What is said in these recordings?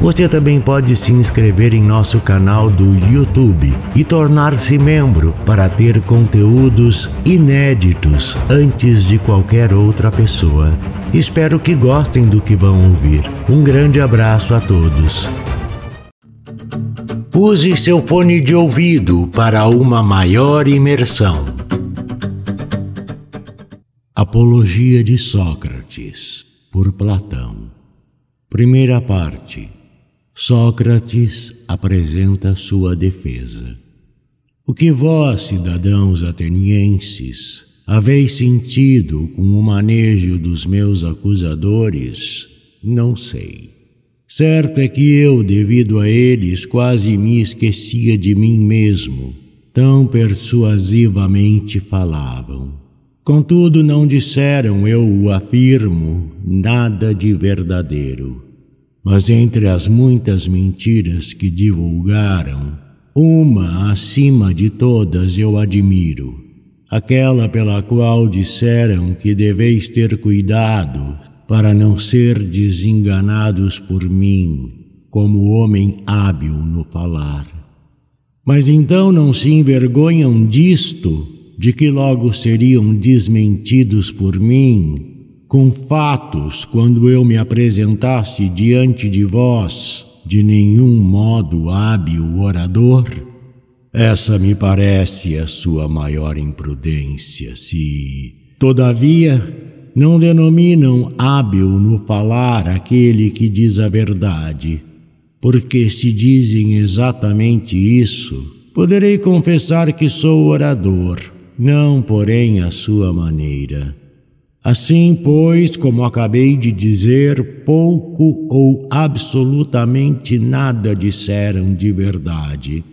Você também pode se inscrever em nosso canal do YouTube e tornar-se membro para ter conteúdos inéditos antes de qualquer outra pessoa. Espero que gostem do que vão ouvir. Um grande abraço a todos. Use seu fone de ouvido para uma maior imersão. Apologia de Sócrates, por Platão. Primeira parte. Sócrates apresenta sua defesa. O que vós, cidadãos atenienses, haveis sentido com o manejo dos meus acusadores, não sei. Certo é que eu, devido a eles, quase me esquecia de mim mesmo, tão persuasivamente falavam. Contudo, não disseram, eu o afirmo, nada de verdadeiro mas entre as muitas mentiras que divulgaram, uma acima de todas eu admiro, aquela pela qual disseram que deveis ter cuidado para não ser desenganados por mim, como homem hábil no falar. Mas então não se envergonham disto, de que logo seriam desmentidos por mim, com fatos quando eu me apresentasse diante de vós, de nenhum modo hábil orador? Essa me parece a sua maior imprudência, se, todavia, não denominam hábil no falar aquele que diz a verdade, porque se dizem exatamente isso, poderei confessar que sou orador, não, porém, à sua maneira. Assim, pois, como acabei de dizer, pouco ou absolutamente nada disseram de verdade,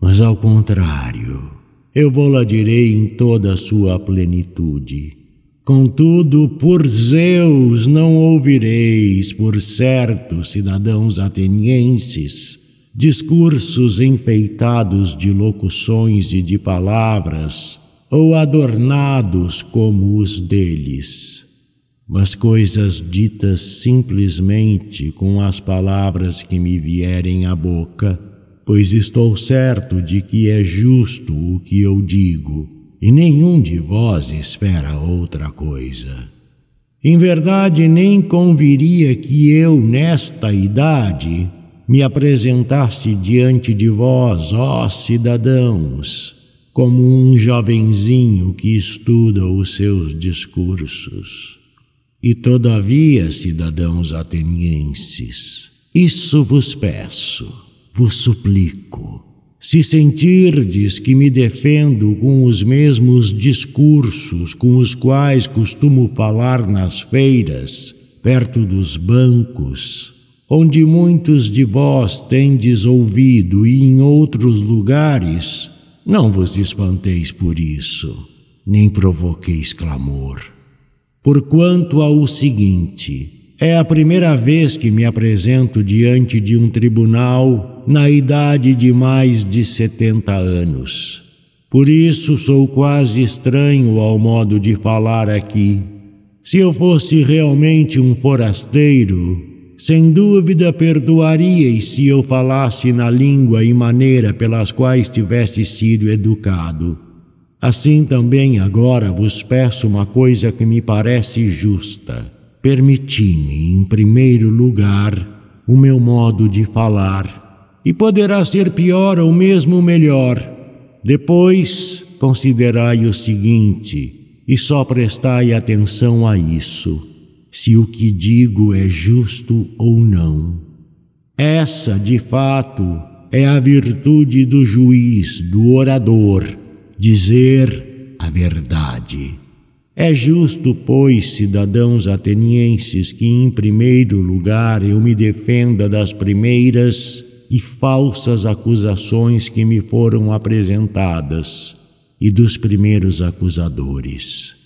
mas ao contrário, eu vou-la direi em toda a sua plenitude. Contudo, por Zeus não ouvireis, por certo, cidadãos atenienses, discursos enfeitados de locuções e de palavras, ou adornados como os deles, mas coisas ditas simplesmente com as palavras que me vierem à boca, pois estou certo de que é justo o que eu digo, e nenhum de vós espera outra coisa. Em verdade, nem conviria que eu, nesta idade, me apresentasse diante de vós, ó cidadãos, como um jovenzinho que estuda os seus discursos. E todavia, cidadãos atenienses, isso vos peço, vos suplico. Se sentirdes que me defendo com os mesmos discursos com os quais costumo falar nas feiras, perto dos bancos, onde muitos de vós tendes ouvido e em outros lugares, não vos espanteis por isso, nem provoqueis clamor. Porquanto ao seguinte, é a primeira vez que me apresento diante de um tribunal na idade de mais de setenta anos. Por isso sou quase estranho ao modo de falar aqui. Se eu fosse realmente um forasteiro, sem dúvida perdoaríeis se eu falasse na língua e maneira pelas quais tivesse sido educado. Assim também agora vos peço uma coisa que me parece justa. Permiti-me, em primeiro lugar, o meu modo de falar, e poderá ser pior ou mesmo melhor. Depois, considerai o seguinte, e só prestai atenção a isso se o que digo é justo ou não. Essa, de fato, é a virtude do juiz, do orador, dizer a verdade. É justo, pois, cidadãos atenienses, que em primeiro lugar eu me defenda das primeiras e falsas acusações que me foram apresentadas e dos primeiros acusadores.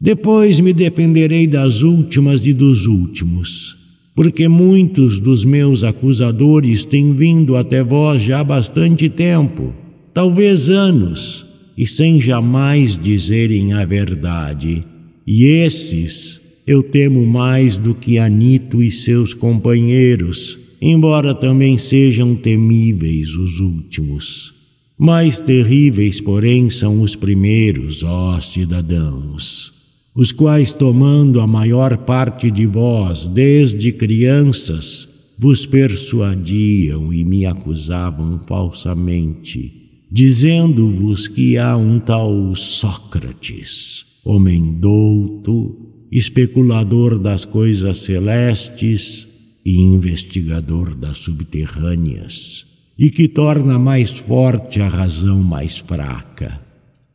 Depois me defenderei das últimas e dos últimos, porque muitos dos meus acusadores têm vindo até vós já há bastante tempo, talvez anos, e sem jamais dizerem a verdade. E esses eu temo mais do que Anito e seus companheiros, embora também sejam temíveis os últimos. Mais terríveis, porém, são os primeiros, ó cidadãos os quais, tomando a maior parte de vós desde crianças, vos persuadiam e me acusavam falsamente, dizendo-vos que há um tal Sócrates, homem douto, especulador das coisas celestes e investigador das subterrâneas, e que torna mais forte a razão mais fraca.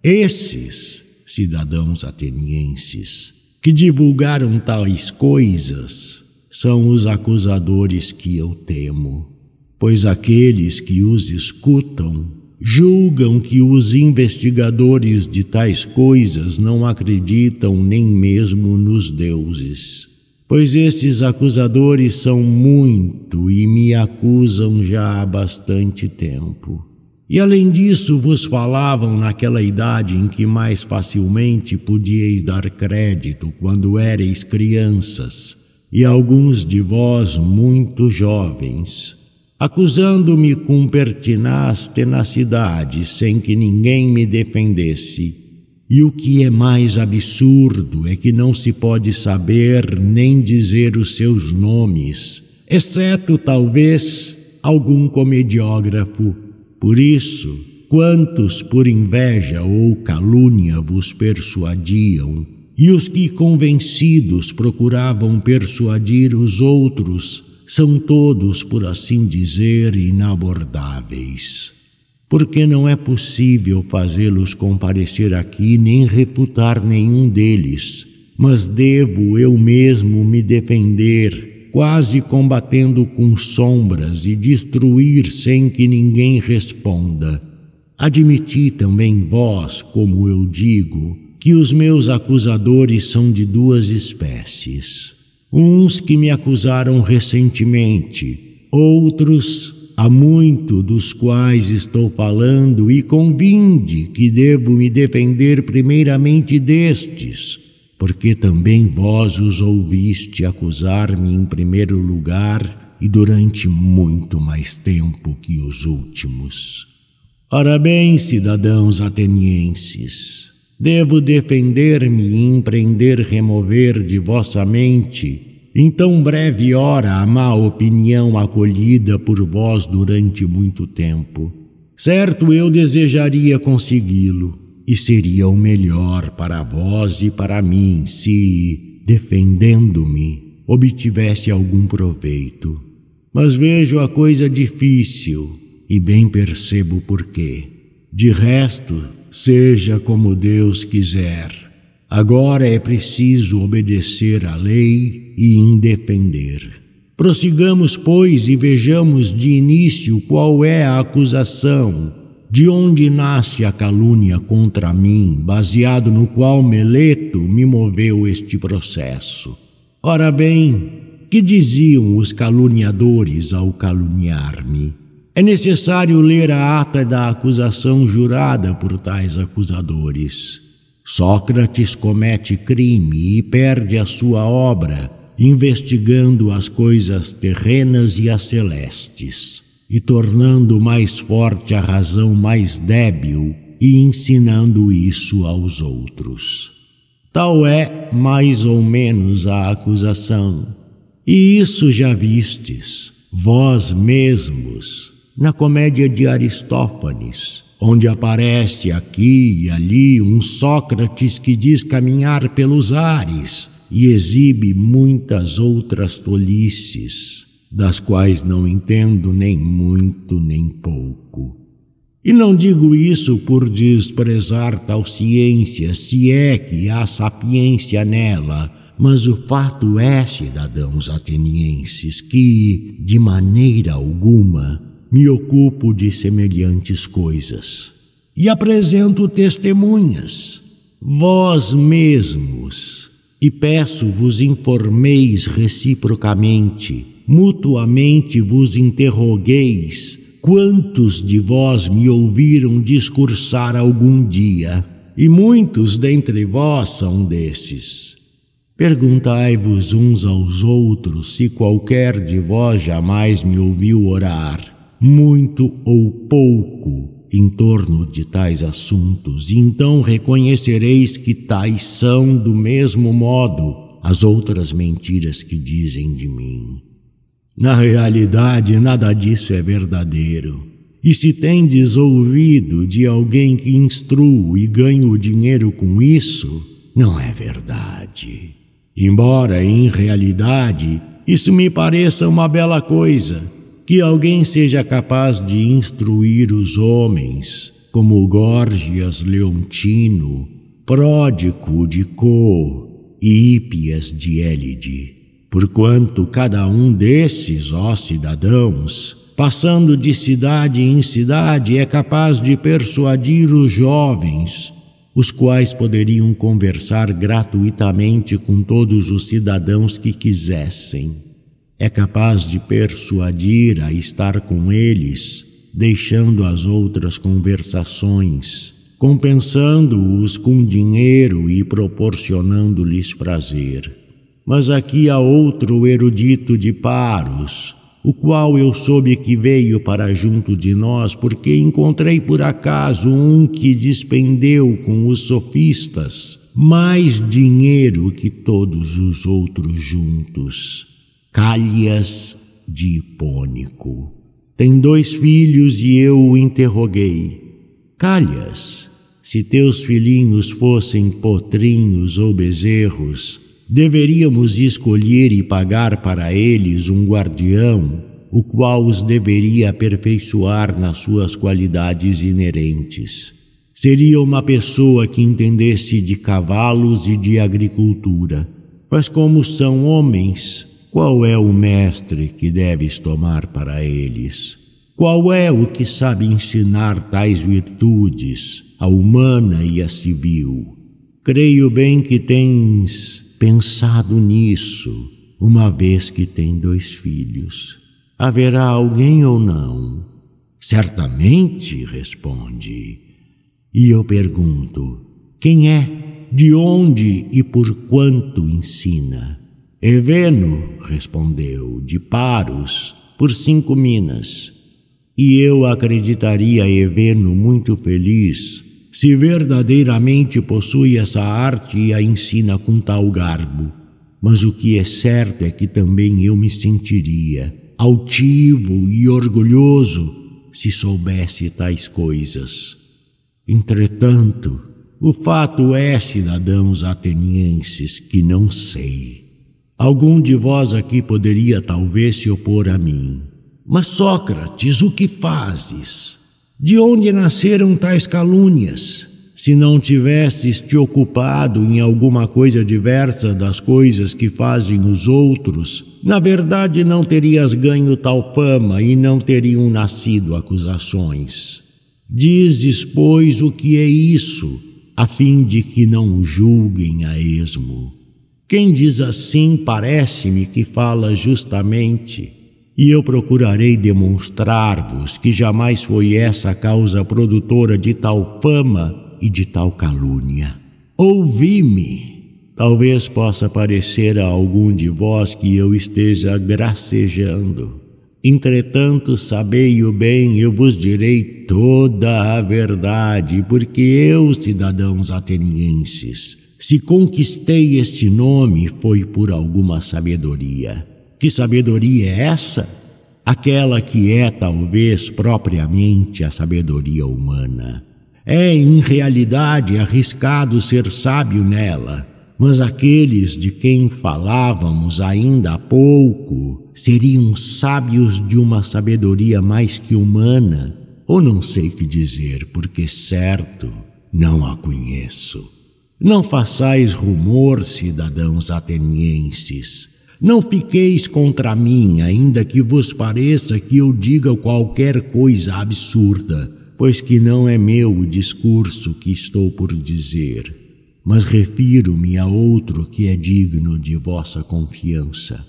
Esses cidadãos atenienses, que divulgaram tais coisas, são os acusadores que eu temo, pois aqueles que os escutam julgam que os investigadores de tais coisas não acreditam nem mesmo nos deuses. Pois esses acusadores são muito e me acusam já há bastante tempo. E além disso, vos falavam naquela idade em que mais facilmente podíeis dar crédito quando éreis crianças, e alguns de vós muito jovens, acusando-me com pertinaz tenacidade, sem que ninguém me defendesse. E o que é mais absurdo é que não se pode saber nem dizer os seus nomes, exceto talvez algum comediógrafo por isso, quantos por inveja ou calúnia vos persuadiam, e os que convencidos procuravam persuadir os outros, são todos, por assim dizer, inabordáveis. Porque não é possível fazê-los comparecer aqui nem refutar nenhum deles, mas devo eu mesmo me defender quase combatendo com sombras e destruir sem que ninguém responda. Admiti também vós, como eu digo, que os meus acusadores são de duas espécies. Uns que me acusaram recentemente, outros há muito dos quais estou falando, e convinde que devo me defender primeiramente destes porque também vós os ouviste acusar-me em primeiro lugar e durante muito mais tempo que os últimos. Ora bem, cidadãos atenienses, devo defender-me e empreender remover de vossa mente em tão breve hora a má opinião acolhida por vós durante muito tempo. Certo, eu desejaria consegui-lo e seria o melhor para vós e para mim se, defendendo-me, obtivesse algum proveito. Mas vejo a coisa difícil e bem percebo por quê. De resto, seja como Deus quiser. Agora é preciso obedecer à lei e indefender. Prossigamos, pois, e vejamos de início qual é a acusação de onde nasce a calúnia contra mim, baseado no qual Meleto me moveu este processo? Ora bem, que diziam os caluniadores ao caluniar-me? É necessário ler a ata da acusação jurada por tais acusadores. Sócrates comete crime e perde a sua obra, investigando as coisas terrenas e as celestes e tornando mais forte a razão mais débil e ensinando isso aos outros. Tal é mais ou menos a acusação. E isso já vistes, vós mesmos, na comédia de Aristófanes, onde aparece aqui e ali um Sócrates que diz caminhar pelos ares e exibe muitas outras tolices das quais não entendo nem muito nem pouco. E não digo isso por desprezar tal ciência, se é que há sapiência nela, mas o fato é, cidadãos atenienses, que, de maneira alguma, me ocupo de semelhantes coisas. E apresento testemunhas. vós mesmos, e peço-vos informeis reciprocamente, mutuamente vos interrogueis, quantos de vós me ouviram discursar algum dia, e muitos dentre vós são desses. Perguntai-vos uns aos outros se qualquer de vós jamais me ouviu orar, muito ou pouco, em torno de tais assuntos, e então reconhecereis que tais são, do mesmo modo, as outras mentiras que dizem de mim. Na realidade, nada disso é verdadeiro. E se tendes ouvido de alguém que instruo e ganho dinheiro com isso, não é verdade. Embora, em realidade, isso me pareça uma bela coisa que alguém seja capaz de instruir os homens, como Górgias Leontino, Pródico de Co e Hípias de Élide, porquanto cada um desses, ó cidadãos, passando de cidade em cidade, é capaz de persuadir os jovens, os quais poderiam conversar gratuitamente com todos os cidadãos que quisessem é capaz de persuadir a estar com eles, deixando as outras conversações, compensando-os com dinheiro e proporcionando-lhes prazer. Mas aqui há outro erudito de Paros, o qual eu soube que veio para junto de nós, porque encontrei por acaso um que despendeu com os sofistas mais dinheiro que todos os outros juntos. Calhas de Hipônico. Tem dois filhos e eu o interroguei. Calhas, se teus filhinhos fossem potrinhos ou bezerros, deveríamos escolher e pagar para eles um guardião, o qual os deveria aperfeiçoar nas suas qualidades inerentes. Seria uma pessoa que entendesse de cavalos e de agricultura. Mas como são homens, qual é o mestre que deves tomar para eles? Qual é o que sabe ensinar tais virtudes, a humana e a civil? Creio bem que tens pensado nisso, uma vez que tem dois filhos. Haverá alguém ou não? Certamente, responde. E eu pergunto: quem é, de onde e por quanto ensina? Eveno, respondeu, de Paros, por cinco minas. E eu acreditaria Eveno muito feliz se verdadeiramente possui essa arte e a ensina com tal garbo. Mas o que é certo é que também eu me sentiria altivo e orgulhoso se soubesse tais coisas. Entretanto, o fato é, cidadãos atenienses, que não sei. Algum de vós aqui poderia talvez se opor a mim. Mas, Sócrates, o que fazes? De onde nasceram tais calúnias? Se não tivesses te ocupado em alguma coisa diversa das coisas que fazem os outros, na verdade não terias ganho tal fama e não teriam nascido acusações. Dizes, pois, o que é isso, a fim de que não o julguem a esmo. Quem diz assim parece-me que fala justamente, e eu procurarei demonstrar-vos que jamais foi essa a causa produtora de tal fama e de tal calúnia. Ouvi-me. Talvez possa parecer a algum de vós que eu esteja gracejando. Entretanto, sabei-o bem, eu vos direi toda a verdade, porque eu, cidadãos atenienses, se conquistei este nome foi por alguma sabedoria. Que sabedoria é essa? Aquela que é, talvez, propriamente a sabedoria humana. É, em realidade, arriscado ser sábio nela, mas aqueles de quem falávamos ainda há pouco seriam sábios de uma sabedoria mais que humana, ou não sei que dizer, porque certo não a conheço. Não façais rumor, cidadãos atenienses. Não fiqueis contra mim, ainda que vos pareça que eu diga qualquer coisa absurda, pois que não é meu o discurso que estou por dizer. mas refiro-me a outro que é digno de vossa confiança.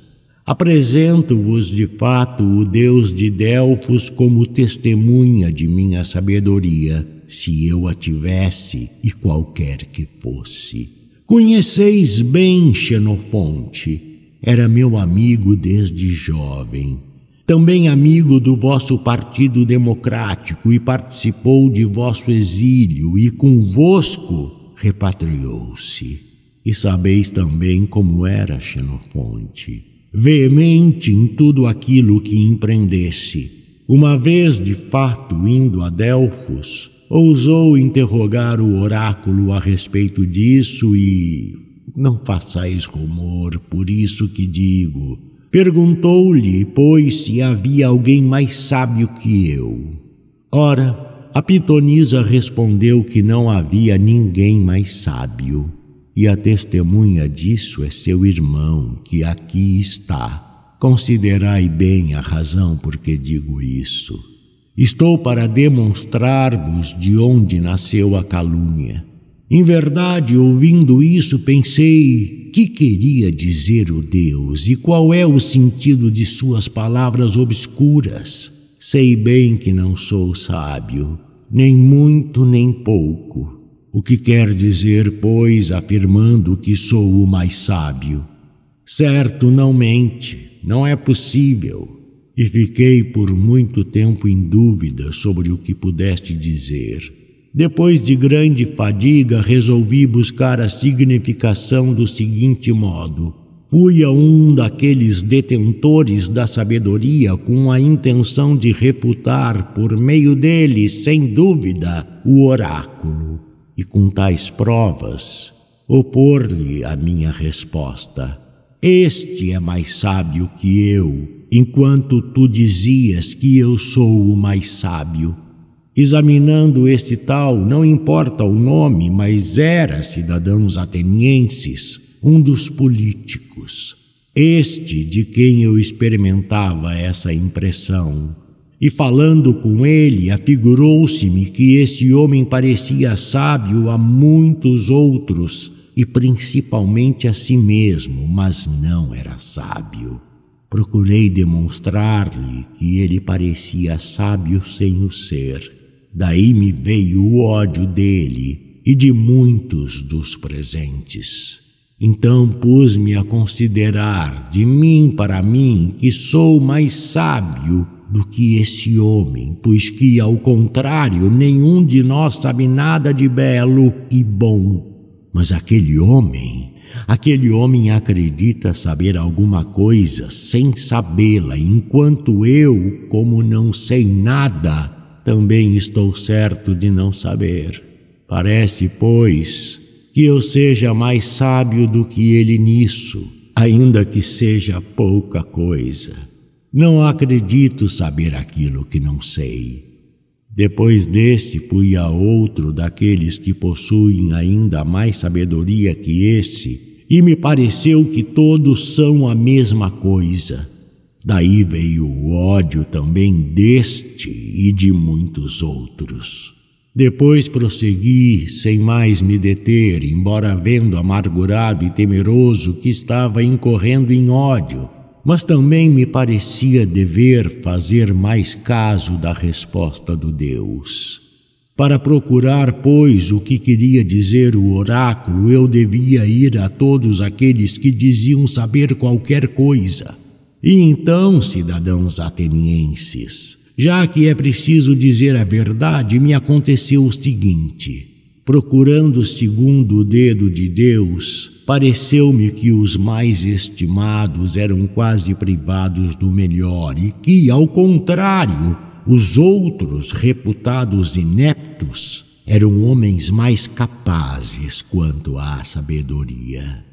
Apresento-vos de fato o Deus de Delfos como testemunha de minha sabedoria, se eu a tivesse e qualquer que fosse. Conheceis bem Xenofonte, era meu amigo desde jovem. Também amigo do vosso Partido Democrático e participou de vosso exílio e convosco repatriou-se. E sabeis também como era Xenofonte, veemente em tudo aquilo que empreendesse. Uma vez, de fato, indo a Delfos, ousou interrogar o oráculo a respeito disso e. Não façais rumor, por isso que digo. Perguntou-lhe, pois, se havia alguém mais sábio que eu. Ora, a pitonisa respondeu que não havia ninguém mais sábio, e a testemunha disso é seu irmão, que aqui está. Considerai bem a razão por que digo isso. Estou para demonstrar-vos de onde nasceu a calúnia. Em verdade, ouvindo isso, pensei: que queria dizer o Deus e qual é o sentido de suas palavras obscuras? Sei bem que não sou sábio, nem muito nem pouco. O que quer dizer, pois, afirmando que sou o mais sábio? Certo, não mente, não é possível. E fiquei por muito tempo em dúvida sobre o que pudeste dizer. Depois de grande fadiga, resolvi buscar a significação do seguinte modo: Fui a um daqueles detentores da sabedoria com a intenção de refutar, por meio dele, sem dúvida, o oráculo, e com tais provas, opor-lhe a minha resposta. Este é mais sábio que eu, enquanto tu dizias que eu sou o mais sábio. Examinando este tal, não importa o nome, mas era cidadãos atenienses um dos políticos, este de quem eu experimentava essa impressão. E falando com ele, afigurou-se-me que esse homem parecia sábio a muitos outros, e principalmente a si mesmo, mas não era sábio. Procurei demonstrar-lhe que ele parecia sábio sem o ser. Daí me veio o ódio dele e de muitos dos presentes. Então pus-me a considerar de mim para mim que sou mais sábio do que esse homem, pois que, ao contrário, nenhum de nós sabe nada de belo e bom. Mas aquele homem, aquele homem acredita saber alguma coisa sem sabê-la, enquanto eu, como não sei nada, também estou certo de não saber. Parece, pois, que eu seja mais sábio do que ele nisso, ainda que seja pouca coisa. Não acredito saber aquilo que não sei. Depois deste, fui a outro daqueles que possuem ainda mais sabedoria que esse, e me pareceu que todos são a mesma coisa. Daí veio o ódio também deste e de muitos outros. Depois prossegui, sem mais me deter, embora vendo amargurado e temeroso que estava incorrendo em ódio, mas também me parecia dever fazer mais caso da resposta do Deus. Para procurar, pois, o que queria dizer o oráculo, eu devia ir a todos aqueles que diziam saber qualquer coisa. E então, cidadãos atenienses, já que é preciso dizer a verdade, me aconteceu o seguinte: procurando segundo o dedo de Deus, pareceu-me que os mais estimados eram quase privados do melhor e que, ao contrário, os outros, reputados ineptos, eram homens mais capazes quanto à sabedoria.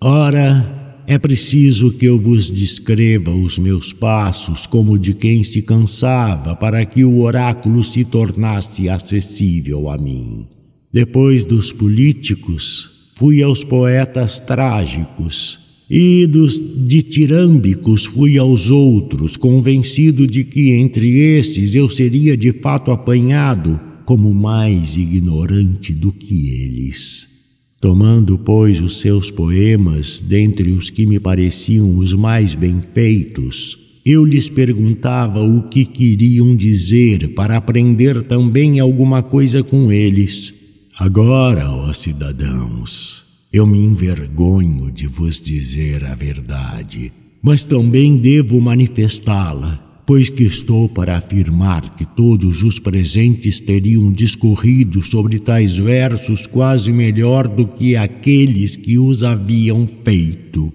Ora, é preciso que eu vos descreva os meus passos como de quem se cansava, para que o oráculo se tornasse acessível a mim. Depois dos políticos, fui aos poetas trágicos, e dos ditirâmbicos fui aos outros, convencido de que entre esses eu seria de fato apanhado como mais ignorante do que eles. Tomando, pois, os seus poemas, dentre os que me pareciam os mais bem feitos, eu lhes perguntava o que queriam dizer para aprender também alguma coisa com eles. Agora, ó cidadãos, eu me envergonho de vos dizer a verdade, mas também devo manifestá-la pois que estou para afirmar que todos os presentes teriam discorrido sobre tais versos quase melhor do que aqueles que os haviam feito.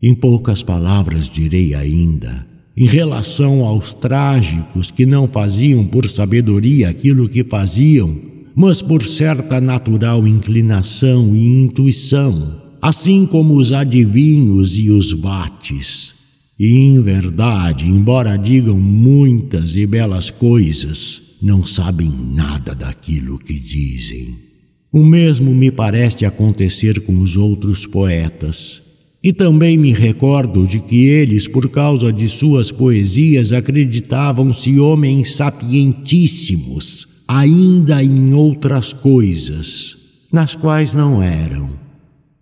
Em poucas palavras direi ainda, em relação aos trágicos que não faziam por sabedoria aquilo que faziam, mas por certa natural inclinação e intuição, assim como os adivinhos e os vates e em verdade, embora digam muitas e belas coisas, não sabem nada daquilo que dizem. O mesmo me parece acontecer com os outros poetas. E também me recordo de que eles, por causa de suas poesias, acreditavam-se homens sapientíssimos, ainda em outras coisas, nas quais não eram.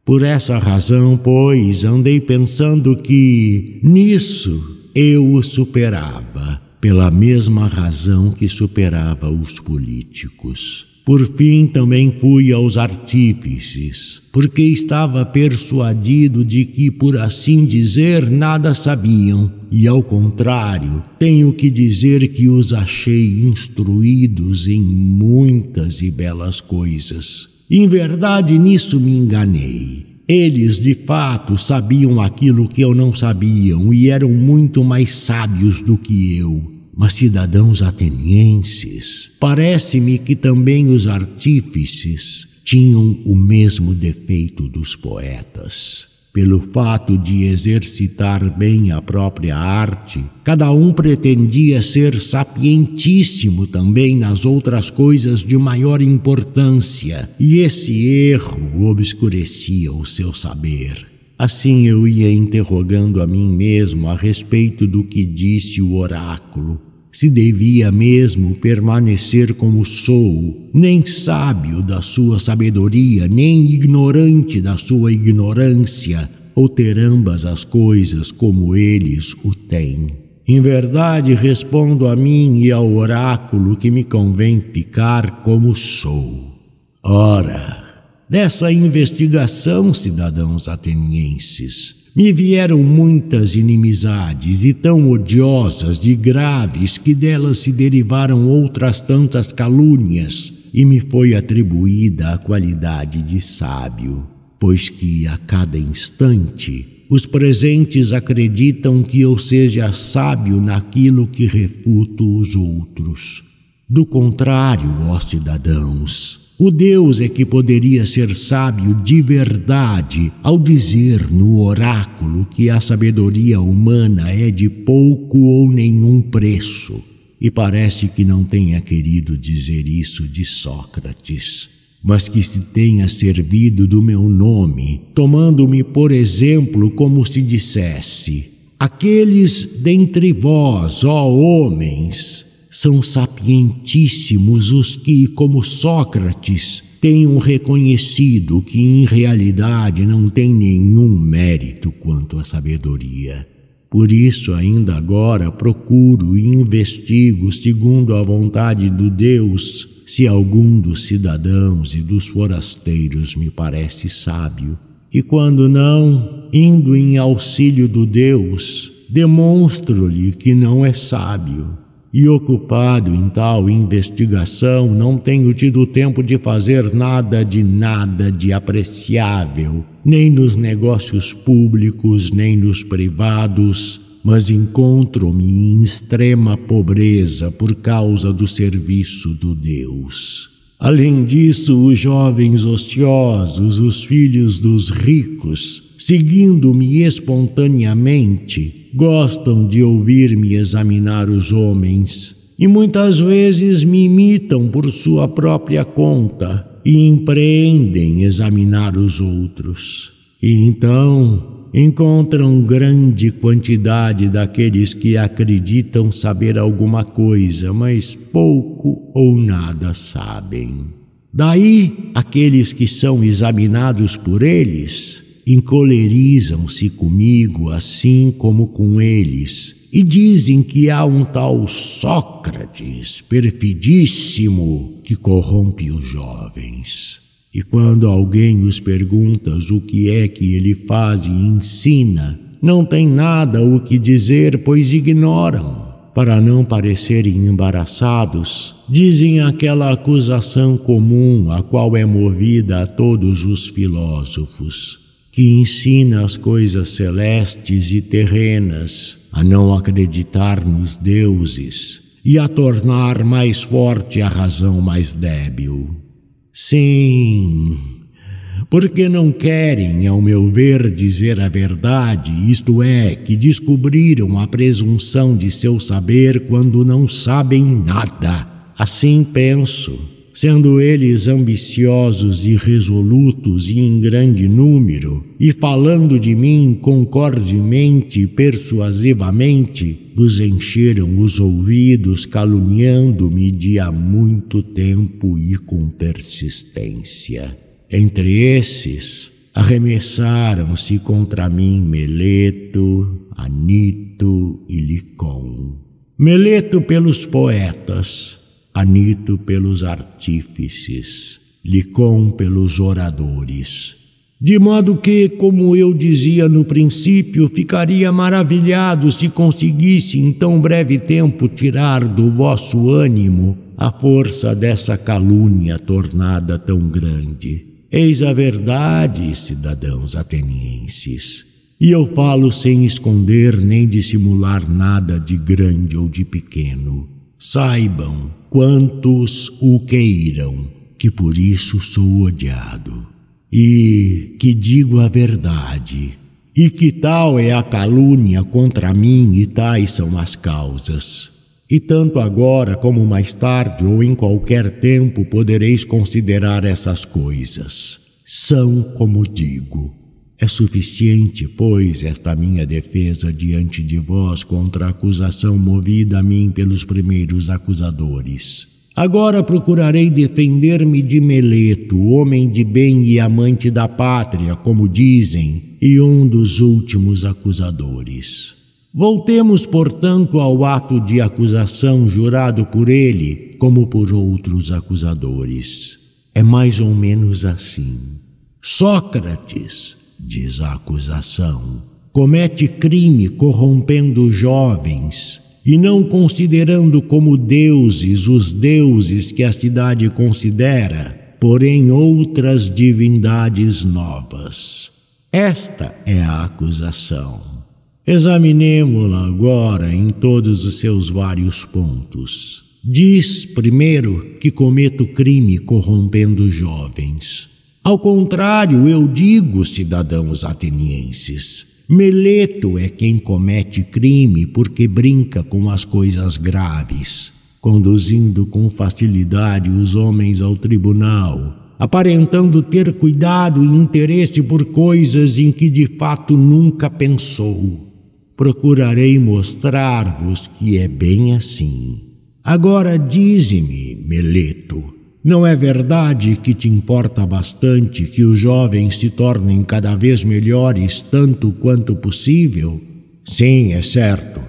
Por essa razão, pois, andei pensando que nisso eu o superava, pela mesma razão que superava os políticos. Por fim, também fui aos artífices, porque estava persuadido de que, por assim dizer, nada sabiam, e ao contrário, tenho que dizer que os achei instruídos em muitas e belas coisas em verdade, nisso me enganei. Eles, de fato, sabiam aquilo que eu não sabiam e eram muito mais sábios do que eu. Mas, cidadãos atenienses, parece-me que também os artífices tinham o mesmo defeito dos poetas pelo fato de exercitar bem a própria arte, cada um pretendia ser sapientíssimo também nas outras coisas de maior importância, e esse erro obscurecia o seu saber. Assim eu ia interrogando a mim mesmo a respeito do que disse o oráculo, se devia mesmo permanecer como sou, nem sábio da sua sabedoria, nem ignorante da sua ignorância, ou ter ambas as coisas como eles o têm. Em verdade, respondo a mim e ao oráculo que me convém ficar como sou. Ora, dessa investigação, cidadãos atenienses, me vieram muitas inimizades e tão odiosas e graves que delas se derivaram outras tantas calúnias, e me foi atribuída a qualidade de sábio, pois que a cada instante os presentes acreditam que eu seja sábio naquilo que refuto os outros. Do contrário, ó cidadãos, o Deus é que poderia ser sábio de verdade ao dizer no oráculo que a sabedoria humana é de pouco ou nenhum preço. E parece que não tenha querido dizer isso de Sócrates, mas que se tenha servido do meu nome, tomando-me por exemplo, como se dissesse: Aqueles dentre vós, ó homens, são sapientíssimos os que, como Sócrates, tenham reconhecido que em realidade não tem nenhum mérito quanto à sabedoria. Por isso, ainda agora, procuro e investigo, segundo a vontade do Deus, se algum dos cidadãos e dos forasteiros me parece sábio. E quando não, indo em auxílio do Deus, demonstro-lhe que não é sábio e ocupado em tal investigação, não tenho tido tempo de fazer nada de nada de apreciável, nem nos negócios públicos, nem nos privados, mas encontro-me em extrema pobreza por causa do serviço do Deus. Além disso, os jovens ociosos, os filhos dos ricos, seguindo-me espontaneamente, gostam de ouvir-me examinar os homens e muitas vezes me imitam por sua própria conta e empreendem examinar os outros. E então encontram grande quantidade daqueles que acreditam saber alguma coisa, mas pouco ou nada sabem. Daí, aqueles que são examinados por eles encolerizam-se comigo assim como com eles, e dizem que há um tal Sócrates perfidíssimo que corrompe os jovens. E quando alguém os pergunta o que é que ele faz e ensina, não tem nada o que dizer, pois ignoram. Para não parecerem embaraçados, dizem aquela acusação comum a qual é movida a todos os filósofos, que ensina as coisas celestes e terrenas, a não acreditar nos deuses e a tornar mais forte a razão mais débil. Sim, porque não querem, ao meu ver, dizer a verdade, isto é, que descobriram a presunção de seu saber quando não sabem nada. Assim penso, sendo eles ambiciosos e resolutos e em grande número, e falando de mim concordemente e persuasivamente, vos encheram os ouvidos caluniando-me de há muito tempo e com persistência. Entre esses, arremessaram-se contra mim Meleto, Anito e Licon. Meleto pelos poetas, Anito pelos artífices, Licon pelos oradores. De modo que, como eu dizia no princípio, ficaria maravilhado se conseguisse em tão breve tempo tirar do vosso ânimo a força dessa calúnia tornada tão grande. Eis a verdade, cidadãos atenienses. E eu falo sem esconder nem dissimular nada de grande ou de pequeno. Saibam, quantos o queiram, que por isso sou odiado. E que digo a verdade, e que tal é a calúnia contra mim, e tais são as causas. E tanto agora como mais tarde ou em qualquer tempo podereis considerar essas coisas. São como digo. É suficiente, pois, esta minha defesa diante de vós contra a acusação movida a mim pelos primeiros acusadores. Agora procurarei defender-me de Meleto, homem de bem e amante da pátria, como dizem, e um dos últimos acusadores. Voltemos, portanto, ao ato de acusação jurado por ele, como por outros acusadores. É mais ou menos assim. Sócrates, diz a acusação, comete crime corrompendo jovens e não considerando como deuses os deuses que a cidade considera, porém outras divindades novas. Esta é a acusação. Examinemo-la agora em todos os seus vários pontos. Diz, primeiro, que cometo crime corrompendo jovens. Ao contrário, eu digo, cidadãos atenienses, Meleto é quem comete crime porque brinca com as coisas graves, conduzindo com facilidade os homens ao tribunal, aparentando ter cuidado e interesse por coisas em que de fato nunca pensou procurarei mostrar-vos que é bem assim. Agora dize-me, Meleto, não é verdade que te importa bastante que os jovens se tornem cada vez melhores tanto quanto possível? Sim, é certo.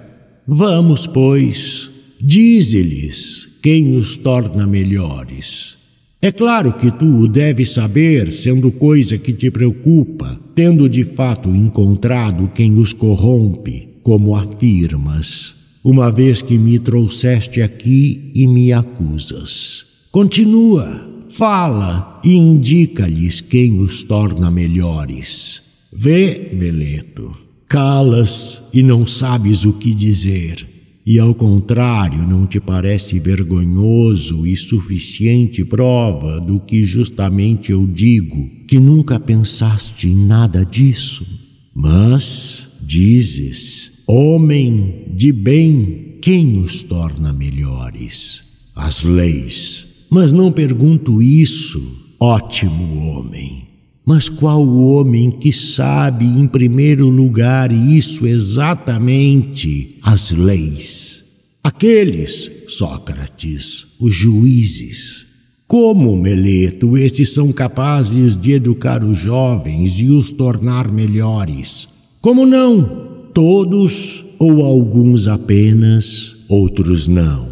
Vamos, pois, dize-lhes quem os torna melhores. É claro que tu o deves saber, sendo coisa que te preocupa, tendo de fato encontrado quem os corrompe, como afirmas, uma vez que me trouxeste aqui e me acusas. Continua, fala e indica-lhes quem os torna melhores. Vê, Beleto, calas e não sabes o que dizer e ao contrário, não te parece vergonhoso e suficiente prova do que justamente eu digo, que nunca pensaste em nada disso? Mas dizes, homem de bem, quem os torna melhores? As leis. Mas não pergunto isso, ótimo homem. Mas qual o homem que sabe, em primeiro lugar, isso exatamente, as leis? Aqueles, Sócrates, os juízes. Como, Meleto, estes são capazes de educar os jovens e os tornar melhores? Como não? Todos ou alguns apenas, outros não.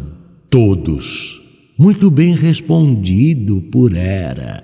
Todos. Muito bem respondido por Era.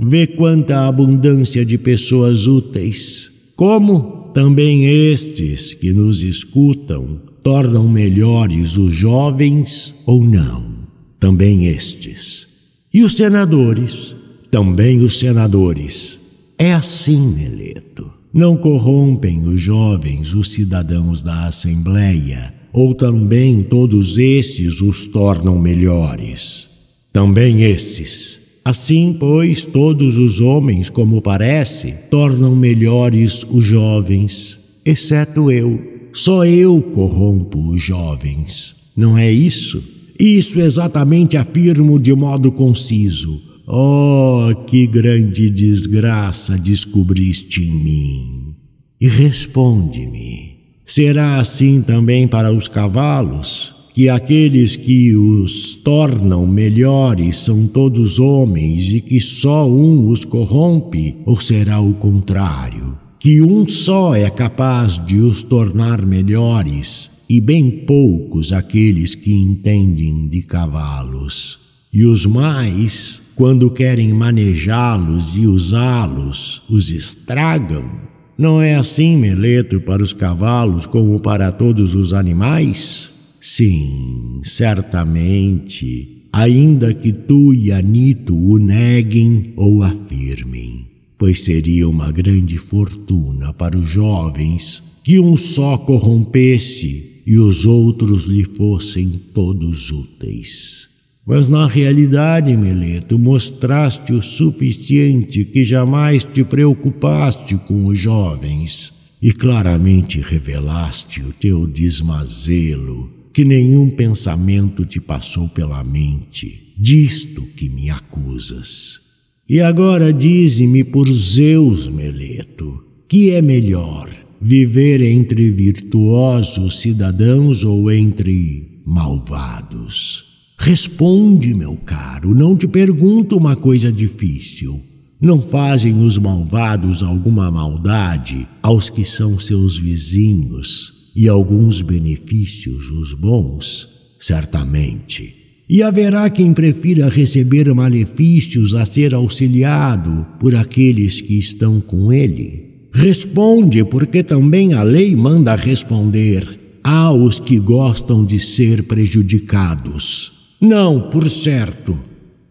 Vê quanta abundância de pessoas úteis. Como também estes que nos escutam tornam melhores os jovens ou não. Também estes e os senadores, também os senadores. É assim, Meleto. Não corrompem os jovens os cidadãos da Assembleia, ou também todos esses os tornam melhores. Também esses. Assim, pois, todos os homens, como parece, tornam melhores os jovens, exceto eu. Só eu corrompo os jovens. Não é isso? Isso exatamente afirmo de modo conciso. Oh, que grande desgraça descobriste em mim! E responde-me: será assim também para os cavalos? Que aqueles que os tornam melhores são todos homens e que só um os corrompe? Ou será o contrário? Que um só é capaz de os tornar melhores e bem poucos aqueles que entendem de cavalos. E os mais, quando querem manejá-los e usá-los, os estragam. Não é assim, Meleto, para os cavalos como para todos os animais? Sim, certamente, ainda que tu e Anito o neguem ou afirmem, pois seria uma grande fortuna para os jovens que um só corrompesse e os outros lhe fossem todos úteis. Mas na realidade, Meleto, mostraste o suficiente que jamais te preocupaste com os jovens e claramente revelaste o teu desmazelo, que nenhum pensamento te passou pela mente, disto que me acusas. E agora dize-me por Zeus, Meleto, que é melhor, viver entre virtuosos cidadãos ou entre malvados? Responde, meu caro, não te pergunto uma coisa difícil. Não fazem os malvados alguma maldade aos que são seus vizinhos e alguns benefícios os bons? Certamente. E haverá quem prefira receber malefícios a ser auxiliado por aqueles que estão com ele? Responde, porque também a lei manda responder. Há os que gostam de ser prejudicados. Não, por certo.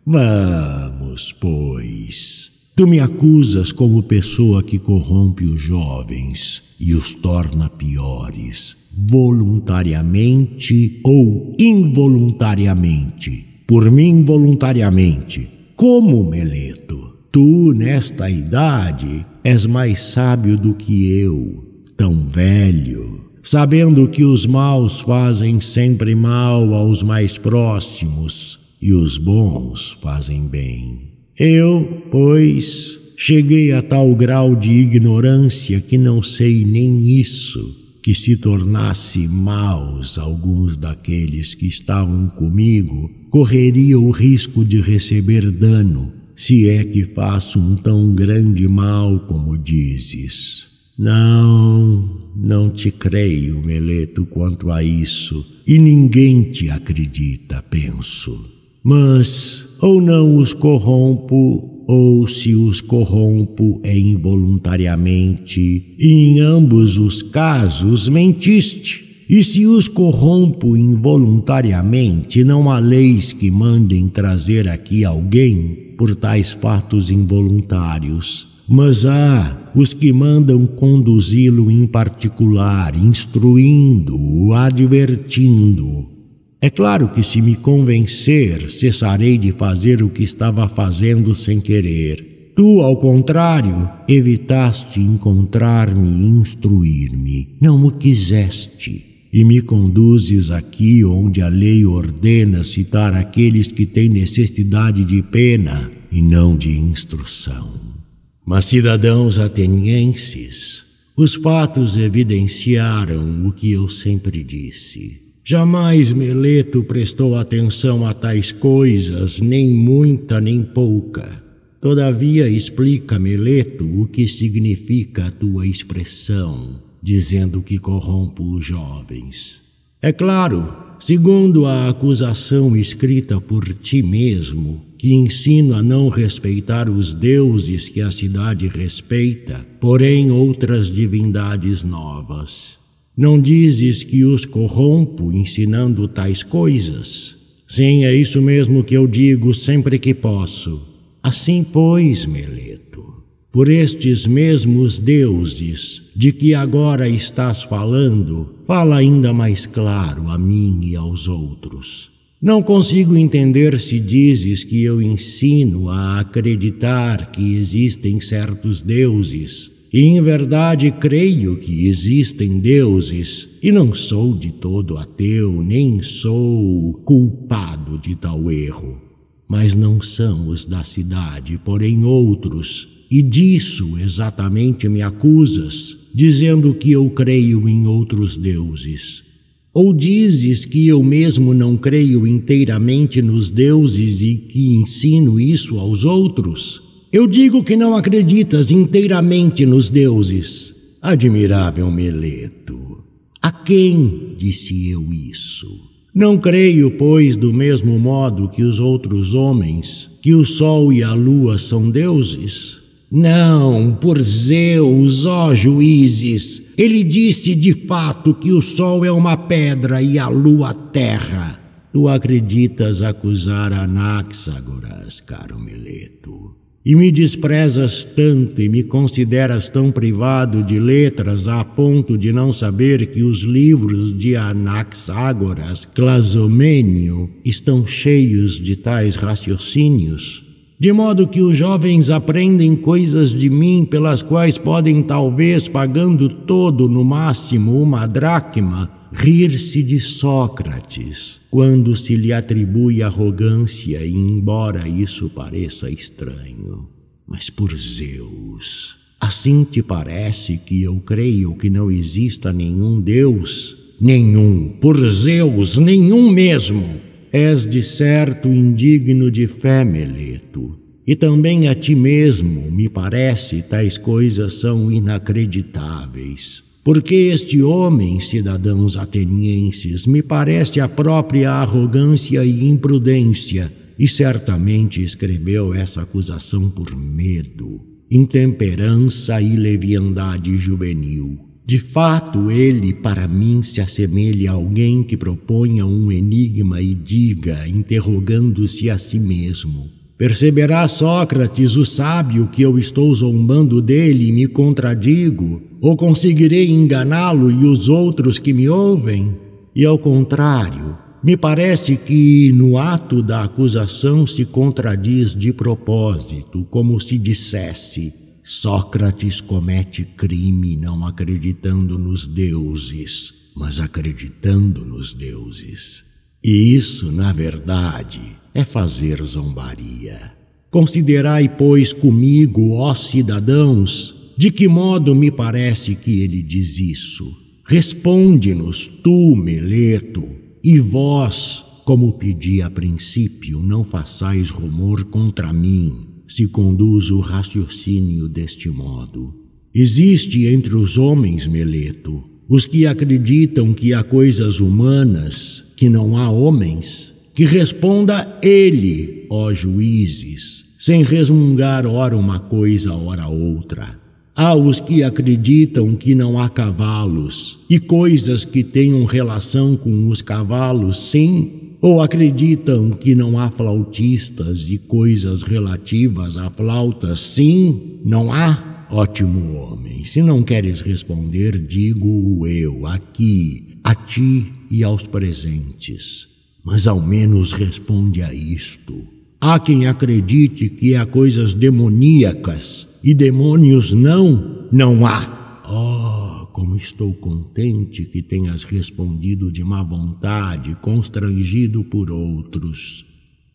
Vamos, pois. Tu me acusas como pessoa que corrompe os jovens e os torna piores, voluntariamente ou involuntariamente. Por mim, voluntariamente. Como, Meleto? Tu, nesta idade, és mais sábio do que eu, tão velho, sabendo que os maus fazem sempre mal aos mais próximos e os bons fazem bem. Eu, pois, cheguei a tal grau de ignorância que não sei nem isso, que se tornasse maus alguns daqueles que estavam comigo, correria o risco de receber dano se é que faço um tão grande mal como dizes. Não, não te creio, Meleto, quanto a isso, e ninguém te acredita, penso. Mas ou não os corrompo, ou se os corrompo é involuntariamente, e em ambos os casos mentiste. E se os corrompo involuntariamente, não há leis que mandem trazer aqui alguém por tais fatos involuntários, mas há os que mandam conduzi-lo em particular, instruindo-o, advertindo. É claro que, se me convencer, cessarei de fazer o que estava fazendo sem querer. Tu, ao contrário, evitaste encontrar-me e instruir-me. Não o quiseste e me conduzes aqui onde a lei ordena citar aqueles que têm necessidade de pena e não de instrução. Mas, cidadãos atenienses, os fatos evidenciaram o que eu sempre disse. Jamais Meleto prestou atenção a tais coisas, nem muita nem pouca. Todavia, explica, Meleto, o que significa a tua expressão, dizendo que corrompo os jovens. É claro, segundo a acusação escrita por ti mesmo, que ensino a não respeitar os deuses que a cidade respeita, porém outras divindades novas. Não dizes que os corrompo ensinando tais coisas? Sim, é isso mesmo que eu digo sempre que posso. Assim, pois, Meleto, por estes mesmos deuses de que agora estás falando, fala ainda mais claro a mim e aos outros. Não consigo entender se dizes que eu ensino a acreditar que existem certos deuses, e em verdade creio que existem deuses, e não sou de todo ateu, nem sou culpado de tal erro. Mas não são os da cidade, porém outros, e disso exatamente me acusas, dizendo que eu creio em outros deuses. Ou dizes que eu mesmo não creio inteiramente nos deuses e que ensino isso aos outros? Eu digo que não acreditas inteiramente nos deuses. Admirável Meleto. A quem disse eu isso? Não creio, pois, do mesmo modo que os outros homens, que o sol e a lua são deuses? Não, por Zeus, ó juízes, ele disse de fato que o sol é uma pedra e a lua terra. Tu acreditas acusar Anaxágoras, caro Meleto? e me desprezas tanto e me consideras tão privado de letras a ponto de não saber que os livros de Anaxágoras Clasomênio estão cheios de tais raciocínios, de modo que os jovens aprendem coisas de mim pelas quais podem, talvez, pagando todo no máximo uma dracma, rir-se de Sócrates quando se lhe atribui arrogância, e embora isso pareça estranho. Mas por Zeus, assim te parece que eu creio que não exista nenhum Deus? Nenhum, por Zeus, nenhum mesmo. És de certo indigno de fé, Meleto. E também a ti mesmo, me parece, tais coisas são inacreditáveis. Porque este homem, cidadãos atenienses, me parece a própria arrogância e imprudência, e certamente escreveu essa acusação por medo, intemperança e leviandade juvenil. De fato, ele para mim se assemelha a alguém que proponha um enigma e diga, interrogando-se a si mesmo: Perceberá Sócrates, o sábio, que eu estou zombando dele e me contradigo? Ou conseguirei enganá-lo e os outros que me ouvem? E ao contrário, me parece que no ato da acusação se contradiz de propósito, como se dissesse: Sócrates comete crime não acreditando nos deuses, mas acreditando nos deuses. E isso, na verdade, é fazer zombaria. Considerai, pois, comigo, ó cidadãos, de que modo me parece que ele diz isso? Responde-nos, tu, Meleto, e vós, como pedi a princípio, não façais rumor contra mim, se conduz o raciocínio deste modo. Existe entre os homens, Meleto, os que acreditam que há coisas humanas, que não há homens, que responda ele, ó juízes, sem resmungar ora uma coisa, ora outra. Há os que acreditam que não há cavalos e coisas que tenham relação com os cavalos, sim, ou acreditam que não há flautistas e coisas relativas a flautas, sim, não há? Ótimo homem, se não queres responder, digo eu aqui, a ti e aos presentes mas ao menos responde a isto. Há quem acredite que há coisas demoníacas e demônios não, não há. Estou contente que tenhas respondido de má vontade, constrangido por outros.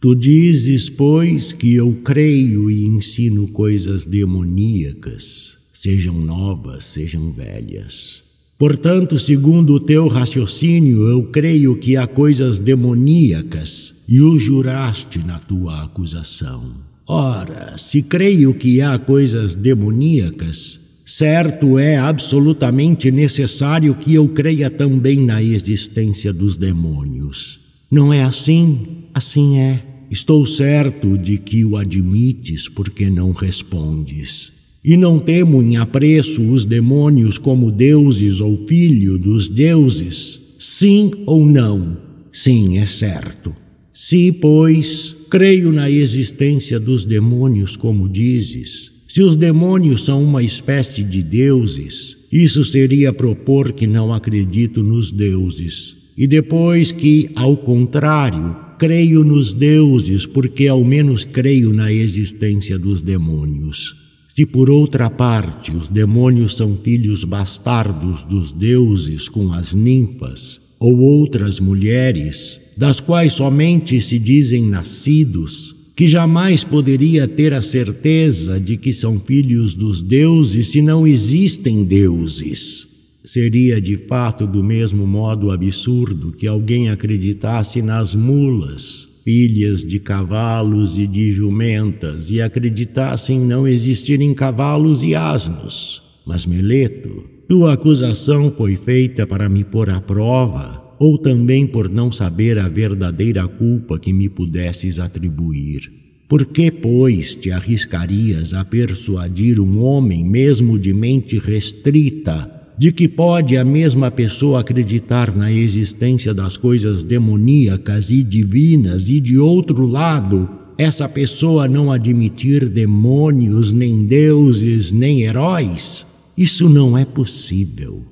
Tu dizes, pois, que eu creio e ensino coisas demoníacas, sejam novas, sejam velhas. Portanto, segundo o teu raciocínio, eu creio que há coisas demoníacas e o juraste na tua acusação. Ora, se creio que há coisas demoníacas, certo é absolutamente necessário que eu creia também na existência dos demônios. Não é assim? Assim é. Estou certo de que o admites porque não respondes. E não temo em apreço os demônios como deuses ou filho dos deuses? Sim ou não? Sim, é certo. Se, pois, creio na existência dos demônios como dizes, se os demônios são uma espécie de deuses, isso seria propor que não acredito nos deuses. E depois que, ao contrário, creio nos deuses, porque ao menos creio na existência dos demônios. Se por outra parte os demônios são filhos bastardos dos deuses com as ninfas ou outras mulheres, das quais somente se dizem nascidos, que jamais poderia ter a certeza de que são filhos dos deuses se não existem deuses. Seria de fato do mesmo modo absurdo que alguém acreditasse nas mulas filhas de cavalos e de jumentas, e acreditassem não existirem cavalos e asnos. Mas, Meleto, tua acusação foi feita para me pôr à prova, ou também por não saber a verdadeira culpa que me pudesses atribuir. Por que, pois, te arriscarias a persuadir um homem, mesmo de mente restrita, de que pode a mesma pessoa acreditar na existência das coisas demoníacas e divinas e, de outro lado, essa pessoa não admitir demônios, nem deuses, nem heróis? Isso não é possível.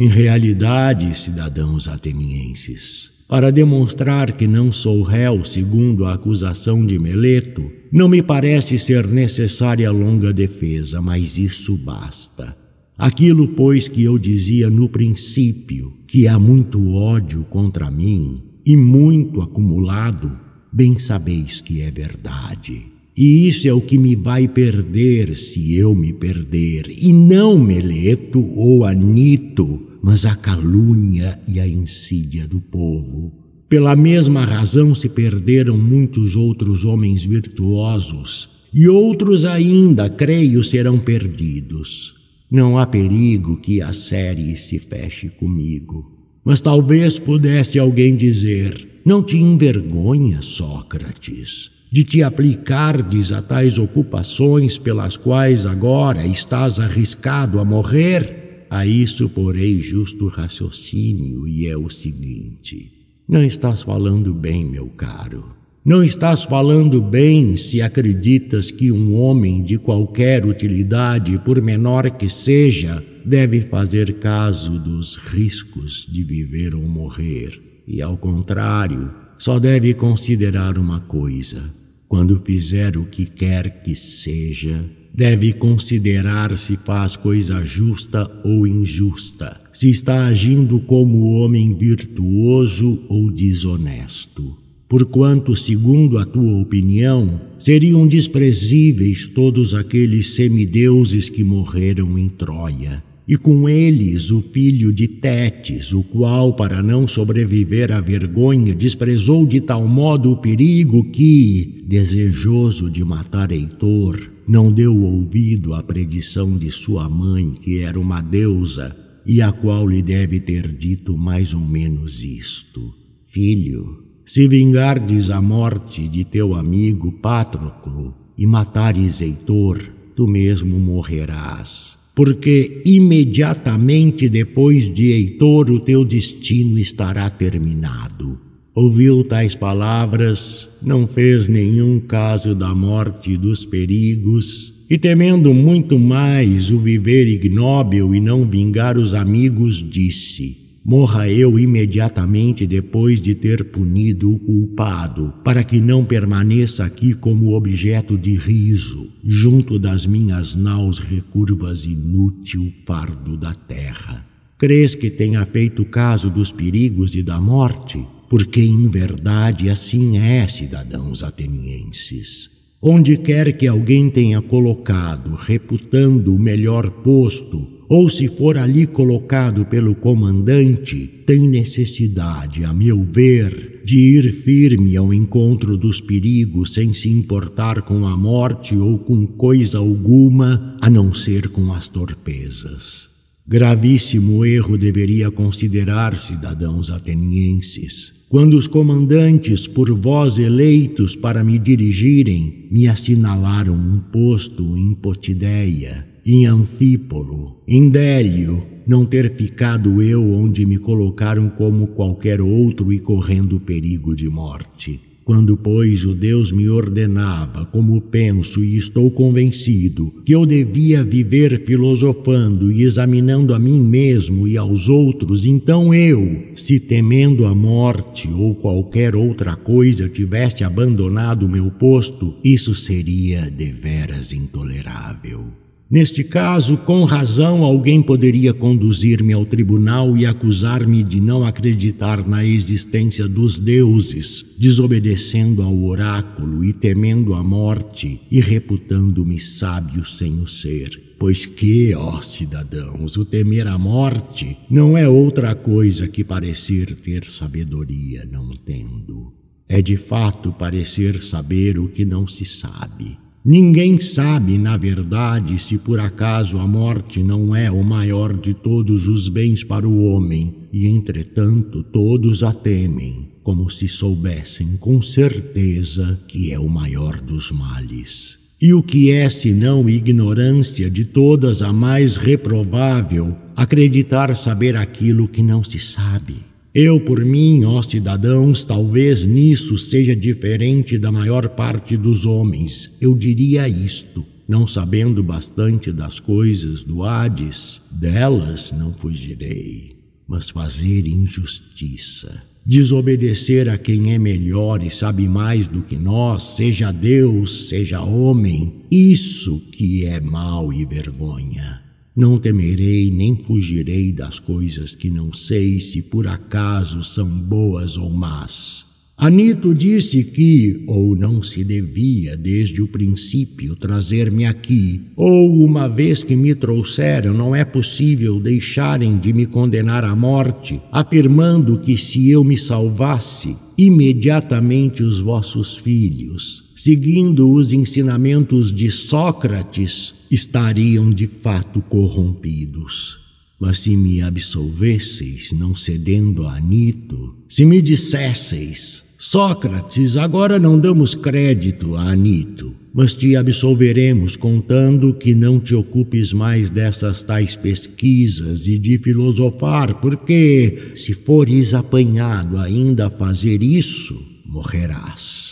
Em realidade, cidadãos atenienses, para demonstrar que não sou réu segundo a acusação de Meleto, não me parece ser necessária longa defesa, mas isso basta. Aquilo, pois, que eu dizia no princípio, que há muito ódio contra mim e muito acumulado, bem sabeis que é verdade. E isso é o que me vai perder se eu me perder, e não Meleto ou Anito, mas a calúnia e a insídia do povo. Pela mesma razão se perderam muitos outros homens virtuosos, e outros ainda, creio, serão perdidos. Não há perigo que a série se feche comigo. Mas talvez pudesse alguém dizer: Não te envergonha, Sócrates, de te aplicardes a tais ocupações pelas quais agora estás arriscado a morrer? A isso porei justo raciocínio, e é o seguinte: Não estás falando bem, meu caro. Não estás falando bem se acreditas que um homem de qualquer utilidade, por menor que seja, deve fazer caso dos riscos de viver ou morrer, e ao contrário, só deve considerar uma coisa: quando fizer o que quer que seja, deve considerar se faz coisa justa ou injusta, se está agindo como homem virtuoso ou desonesto. Porquanto, segundo a tua opinião, seriam desprezíveis todos aqueles semideuses que morreram em Troia, e com eles o filho de Tétis, o qual, para não sobreviver à vergonha, desprezou de tal modo o perigo que, desejoso de matar Heitor, não deu ouvido à predição de sua mãe, que era uma deusa, e a qual lhe deve ter dito mais ou menos isto: Filho, se vingardes a morte de teu amigo Patroclo e matares Heitor, tu mesmo morrerás, porque imediatamente depois de Heitor o teu destino estará terminado. Ouviu tais palavras, não fez nenhum caso da morte e dos perigos, e temendo muito mais o viver ignóbil e não vingar os amigos, disse: morra eu imediatamente depois de ter punido o culpado, para que não permaneça aqui como objeto de riso, junto das minhas naus recurvas inútil fardo da terra. Crês que tenha feito caso dos perigos e da morte? Porque em verdade assim é, cidadãos atenienses. Onde quer que alguém tenha colocado, reputando o melhor posto, ou se for ali colocado pelo comandante, tem necessidade, a meu ver, de ir firme ao encontro dos perigos sem se importar com a morte ou com coisa alguma a não ser com as torpezas. Gravíssimo erro deveria considerar, cidadãos atenienses, quando os comandantes, por vós eleitos para me dirigirem, me assinalaram um posto em Potideia, em Anfípolo, em Délio, não ter ficado eu onde me colocaram como qualquer outro e correndo perigo de morte. Quando, pois, o Deus me ordenava, como penso e estou convencido, que eu devia viver filosofando e examinando a mim mesmo e aos outros, então eu, se temendo a morte ou qualquer outra coisa tivesse abandonado meu posto, isso seria deveras intolerável. Neste caso, com razão, alguém poderia conduzir-me ao tribunal e acusar-me de não acreditar na existência dos deuses, desobedecendo ao oráculo e temendo a morte e reputando-me sábio sem o ser. Pois que, ó cidadãos, o temer a morte não é outra coisa que parecer ter sabedoria não tendo. É de fato parecer saber o que não se sabe. Ninguém sabe, na verdade, se por acaso a morte não é o maior de todos os bens para o homem, e entretanto todos a temem, como se soubessem com certeza que é o maior dos males. E o que é senão ignorância de todas a mais reprovável, acreditar saber aquilo que não se sabe? Eu, por mim, ó cidadãos, talvez nisso seja diferente da maior parte dos homens. Eu diria isto. Não sabendo bastante das coisas do Hades, delas não fugirei, mas fazer injustiça. Desobedecer a quem é melhor e sabe mais do que nós, seja Deus, seja homem, isso que é mal e vergonha. Não temerei nem fugirei das coisas que não sei se por acaso são boas ou más. Anito disse que, ou não se devia desde o princípio trazer-me aqui, ou uma vez que me trouxeram, não é possível deixarem de me condenar à morte, afirmando que se eu me salvasse, imediatamente os vossos filhos, seguindo os ensinamentos de Sócrates, estariam de fato corrompidos. Mas se me absolvesseis, não cedendo a Anito, se me dissesseis, Sócrates, agora não damos crédito a Anito, mas te absolveremos contando que não te ocupes mais dessas tais pesquisas e de filosofar, porque se fores apanhado ainda a fazer isso, morrerás.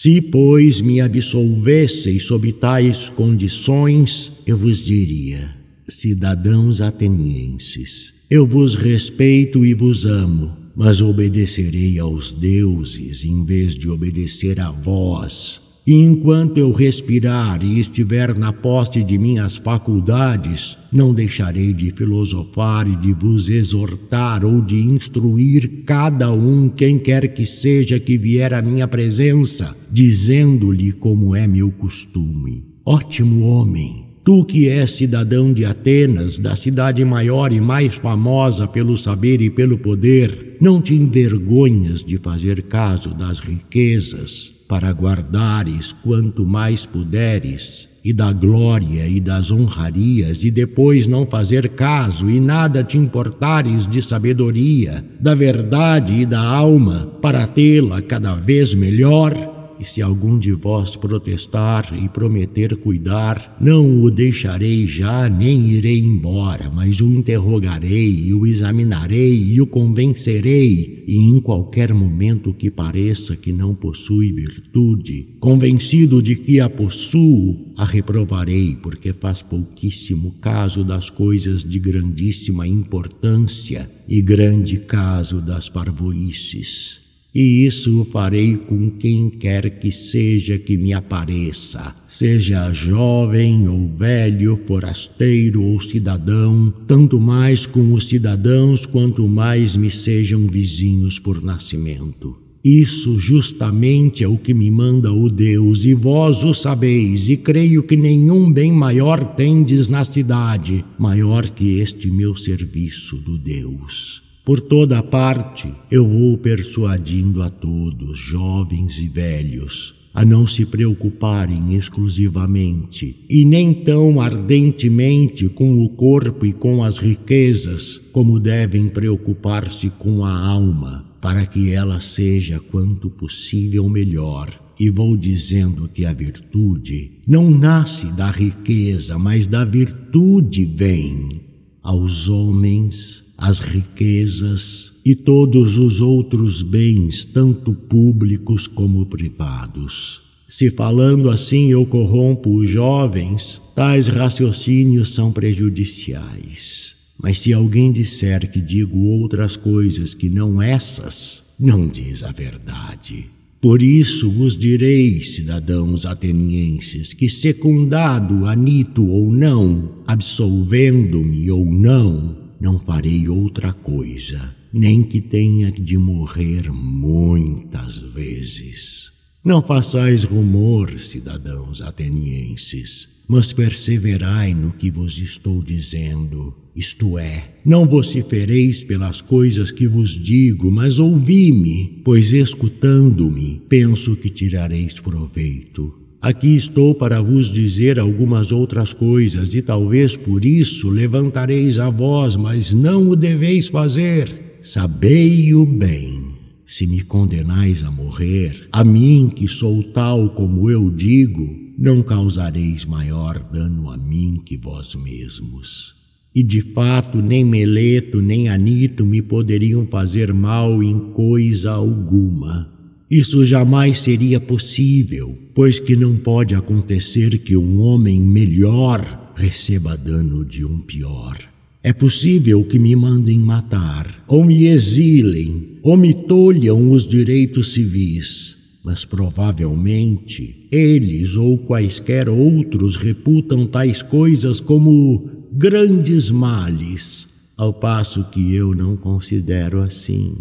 Se, pois, me absolvesseis sob tais condições, eu vos diria, cidadãos atenienses, eu vos respeito e vos amo, mas obedecerei aos deuses em vez de obedecer a vós e enquanto eu respirar e estiver na posse de minhas faculdades, não deixarei de filosofar e de vos exortar ou de instruir cada um, quem quer que seja que vier à minha presença, dizendo-lhe como é meu costume. Ótimo homem! Tu que és cidadão de Atenas, da cidade maior e mais famosa pelo saber e pelo poder, não te envergonhas de fazer caso das riquezas, para guardares quanto mais puderes, e da glória e das honrarias, e depois não fazer caso e nada te importares de sabedoria, da verdade e da alma, para tê-la cada vez melhor? E se algum de vós protestar e prometer cuidar, não o deixarei já, nem irei embora, mas o interrogarei, e o examinarei e o convencerei, e em qualquer momento que pareça que não possui virtude, convencido de que a possuo, a reprovarei, porque faz pouquíssimo caso das coisas de grandíssima importância e grande caso das parvoices e isso farei com quem quer que seja que me apareça, seja jovem ou velho, forasteiro ou cidadão, tanto mais com os cidadãos quanto mais me sejam vizinhos por nascimento. Isso justamente é o que me manda o Deus, e vós o sabeis, e creio que nenhum bem maior tendes na cidade, maior que este meu serviço do Deus. Por toda parte eu vou persuadindo a todos, jovens e velhos, a não se preocuparem exclusivamente e nem tão ardentemente com o corpo e com as riquezas, como devem preocupar-se com a alma para que ela seja quanto possível melhor. E vou dizendo que a virtude não nasce da riqueza, mas da virtude vem. Aos homens, as riquezas e todos os outros bens, tanto públicos como privados. Se falando assim eu corrompo os jovens, tais raciocínios são prejudiciais. Mas se alguém disser que digo outras coisas que não essas, não diz a verdade. Por isso vos direi, cidadãos atenienses, que secundado Anito ou não, absolvendo-me ou não, não farei outra coisa, nem que tenha de morrer muitas vezes. Não façais rumor, cidadãos atenienses, mas perseverai no que vos estou dizendo. Isto é, não vocifereis pelas coisas que vos digo, mas ouvi-me, pois escutando-me, penso que tirareis proveito. Aqui estou para vos dizer algumas outras coisas, e talvez por isso levantareis a voz, mas não o deveis fazer. Sabei-o bem. Se me condenais a morrer, a mim que sou tal como eu digo, não causareis maior dano a mim que vós mesmos. E de fato, nem Meleto nem Anito me poderiam fazer mal em coisa alguma. Isso jamais seria possível, pois que não pode acontecer que um homem melhor receba dano de um pior. É possível que me mandem matar, ou me exilem, ou me tolham os direitos civis, mas provavelmente eles ou quaisquer outros reputam tais coisas como grandes males, ao passo que eu não considero assim.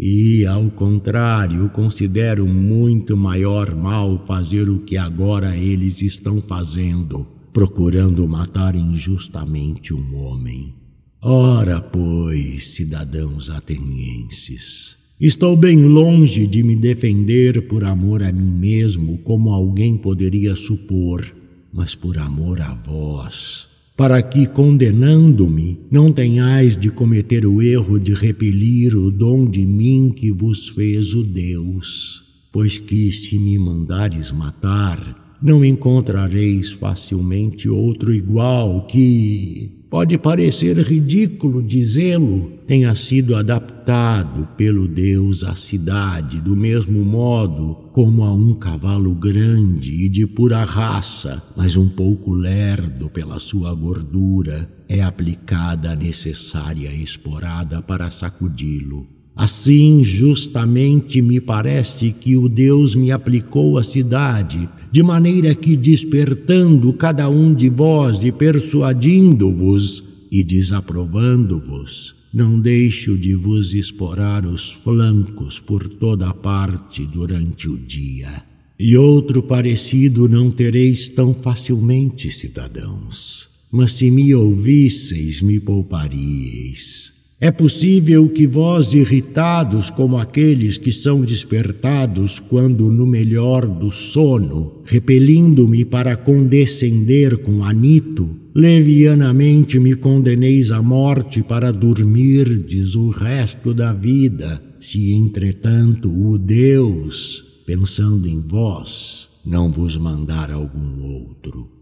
E, ao contrário, considero muito maior mal fazer o que agora eles estão fazendo, procurando matar injustamente um homem. Ora, pois, cidadãos atenienses, estou bem longe de me defender por amor a mim mesmo, como alguém poderia supor, mas por amor a vós para que, condenando-me, não tenhais de cometer o erro de repelir o dom de mim que vos fez o Deus. Pois que, se me mandares matar, não encontrareis facilmente outro igual que, Pode parecer ridículo dizê-lo, tenha sido adaptado pelo Deus à cidade, do mesmo modo como a um cavalo grande e de pura raça, mas um pouco lerdo pela sua gordura, é aplicada a necessária esporada para sacudi-lo. Assim, justamente me parece que o Deus me aplicou à cidade de maneira que, despertando cada um de vós e persuadindo-vos e desaprovando-vos, não deixo de vos esporar os flancos por toda parte durante o dia. E outro parecido não tereis tão facilmente, cidadãos. Mas se me ouvisseis, me pouparíeis. É possível que vós, irritados como aqueles que são despertados quando no melhor do sono, repelindo-me para condescender com Anito, levianamente me condeneis à morte para dormirdes o resto da vida, se entretanto o Deus, pensando em vós, não vos mandar algum outro.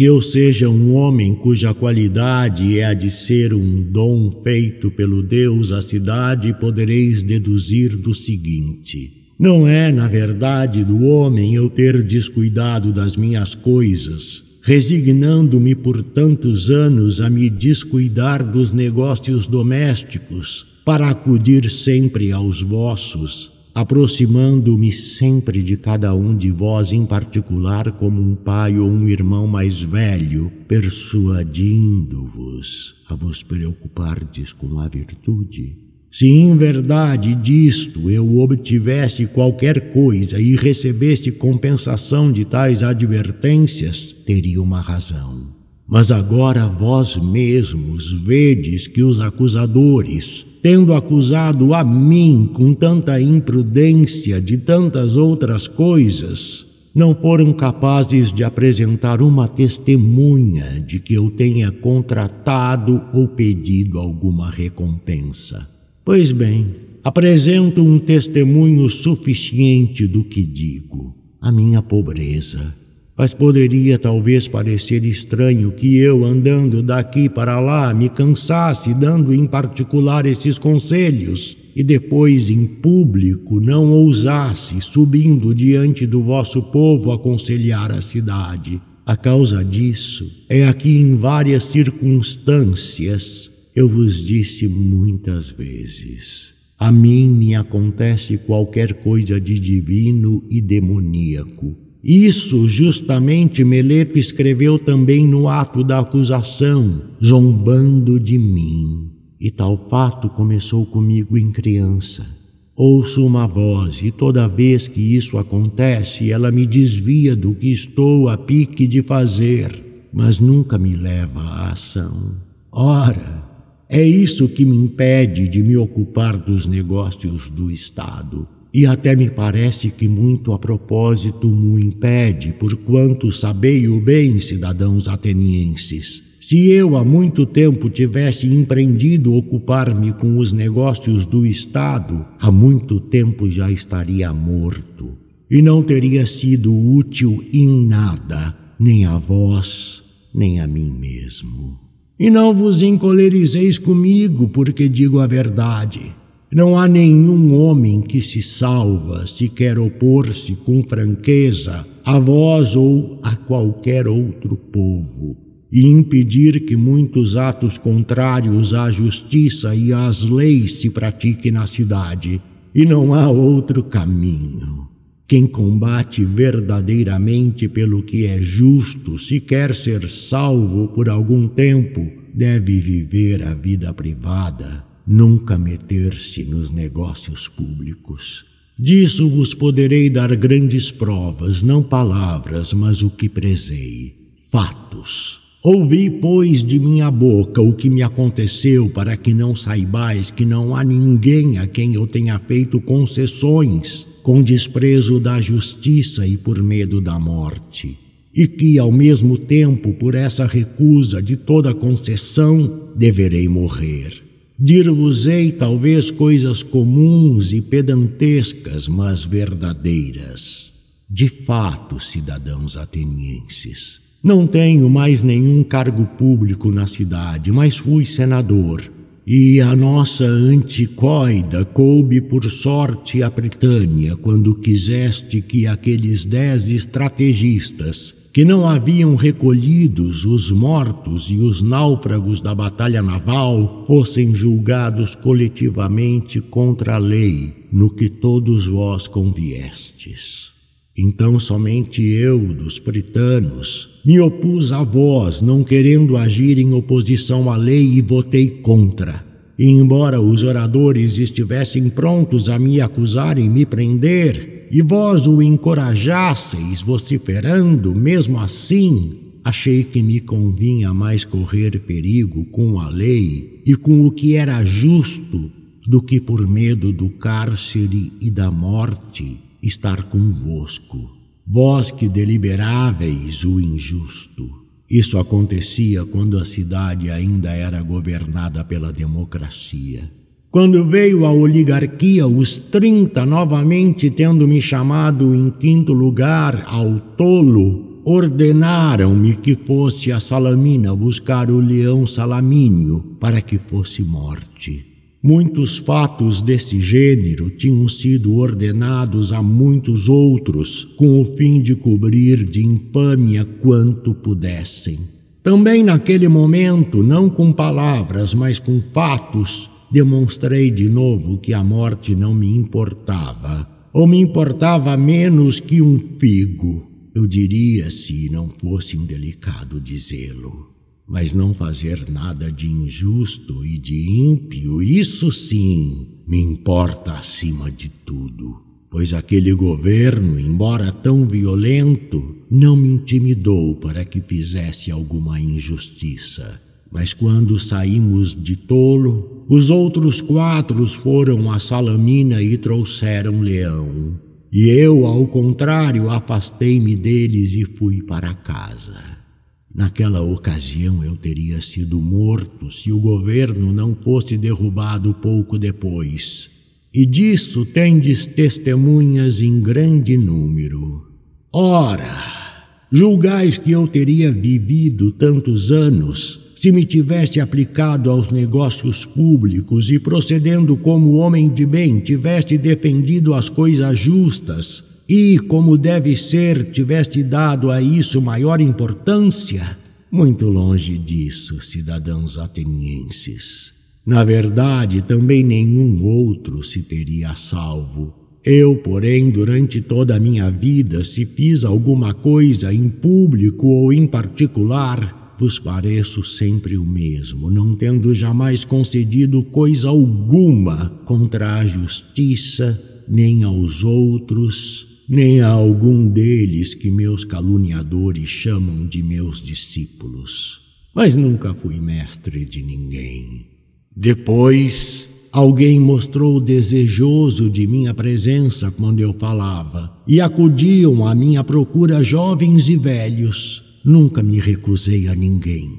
Que eu seja um homem cuja qualidade é a de ser um dom feito pelo Deus à cidade, podereis deduzir do seguinte: não é, na verdade, do homem eu ter descuidado das minhas coisas, resignando-me por tantos anos a me descuidar dos negócios domésticos, para acudir sempre aos vossos, aproximando-me sempre de cada um de vós em particular como um pai ou um irmão mais velho, persuadindo-vos a vos preocupardes com a virtude. Se em verdade disto eu obtivesse qualquer coisa e recebesse compensação de tais advertências, teria uma razão. Mas agora vós mesmos vedes que os acusadores, tendo acusado a mim com tanta imprudência de tantas outras coisas, não foram capazes de apresentar uma testemunha de que eu tenha contratado ou pedido alguma recompensa. Pois bem, apresento um testemunho suficiente do que digo, a minha pobreza. Mas poderia talvez parecer estranho que eu, andando daqui para lá, me cansasse dando em particular esses conselhos e depois em público não ousasse, subindo diante do vosso povo, aconselhar a cidade. A causa disso é aqui em várias circunstâncias eu vos disse muitas vezes: a mim me acontece qualquer coisa de divino e demoníaco. Isso justamente Meleto escreveu também no ato da acusação, zombando de mim. E tal fato começou comigo em criança. Ouço uma voz, e toda vez que isso acontece, ela me desvia do que estou a pique de fazer, mas nunca me leva à ação. Ora, é isso que me impede de me ocupar dos negócios do Estado. E até me parece que muito a propósito mo impede, porquanto sabei o bem, cidadãos atenienses. Se eu há muito tempo tivesse empreendido ocupar-me com os negócios do Estado, há muito tempo já estaria morto, e não teria sido útil em nada, nem a vós, nem a mim mesmo. E não vos encolerizeis comigo, porque digo a verdade. Não há nenhum homem que se salva se quer opor-se com franqueza a vós ou a qualquer outro povo, e impedir que muitos atos contrários à justiça e às leis se pratiquem na cidade. E não há outro caminho. Quem combate verdadeiramente pelo que é justo, se quer ser salvo por algum tempo, deve viver a vida privada, nunca meter-se nos negócios públicos. Disso vos poderei dar grandes provas, não palavras, mas o que prezei, fatos. Ouvi, pois, de minha boca o que me aconteceu, para que não saibais que não há ninguém a quem eu tenha feito concessões com desprezo da justiça e por medo da morte, e que, ao mesmo tempo, por essa recusa de toda concessão, deverei morrer. Dir-vos-ei talvez coisas comuns e pedantescas, mas verdadeiras. De fato, cidadãos atenienses, não tenho mais nenhum cargo público na cidade, mas fui senador e a nossa anticoida coube por sorte a Britânia quando quiseste que aqueles dez estrategistas, que não haviam recolhidos os mortos e os náufragos da batalha naval, fossem julgados coletivamente contra a lei, no que todos vós conviestes. Então somente eu, dos britanos, me opus a vós, não querendo agir em oposição à lei e votei contra. E embora os oradores estivessem prontos a me acusar e me prender, e vós o encorajasseis vociferando, mesmo assim, achei que me convinha mais correr perigo com a lei e com o que era justo do que por medo do cárcere e da morte estar convosco vós que deliberáveis o injusto. Isso acontecia quando a cidade ainda era governada pela democracia. Quando veio a oligarquia, os trinta, novamente tendo me chamado em quinto lugar ao tolo, ordenaram-me que fosse a Salamina buscar o leão Salamínio para que fosse morte. Muitos fatos desse gênero tinham sido ordenados a muitos outros, com o fim de cobrir de infâmia quanto pudessem. Também naquele momento, não com palavras, mas com fatos, demonstrei de novo que a morte não me importava, ou me importava menos que um figo, eu diria se não fosse indelicado dizê-lo. mas não fazer nada de injusto e de ímpio, isso sim me importa acima de tudo. Pois aquele governo, embora tão violento, não me intimidou para que fizesse alguma injustiça. Mas quando saímos de tolo, os outros quatro foram a Salamina e trouxeram leão. E eu, ao contrário, afastei-me deles e fui para casa. Naquela ocasião eu teria sido morto se o governo não fosse derrubado pouco depois. E disso tendes testemunhas em grande número. Ora, julgais que eu teria vivido tantos anos se me tivesse aplicado aos negócios públicos e procedendo como homem de bem, tivesse defendido as coisas justas e, como deve ser, tivesse dado a isso maior importância? Muito longe disso, cidadãos atenienses. Na verdade, também nenhum outro se teria salvo. Eu, porém, durante toda a minha vida, se fiz alguma coisa em público ou em particular, vos pareço sempre o mesmo, não tendo jamais concedido coisa alguma contra a justiça, nem aos outros, nem a algum deles que meus caluniadores chamam de meus discípulos. Mas nunca fui mestre de ninguém. Depois, alguém mostrou desejoso de minha presença quando eu falava, e acudiam à minha procura jovens e velhos Nunca me recusei a ninguém.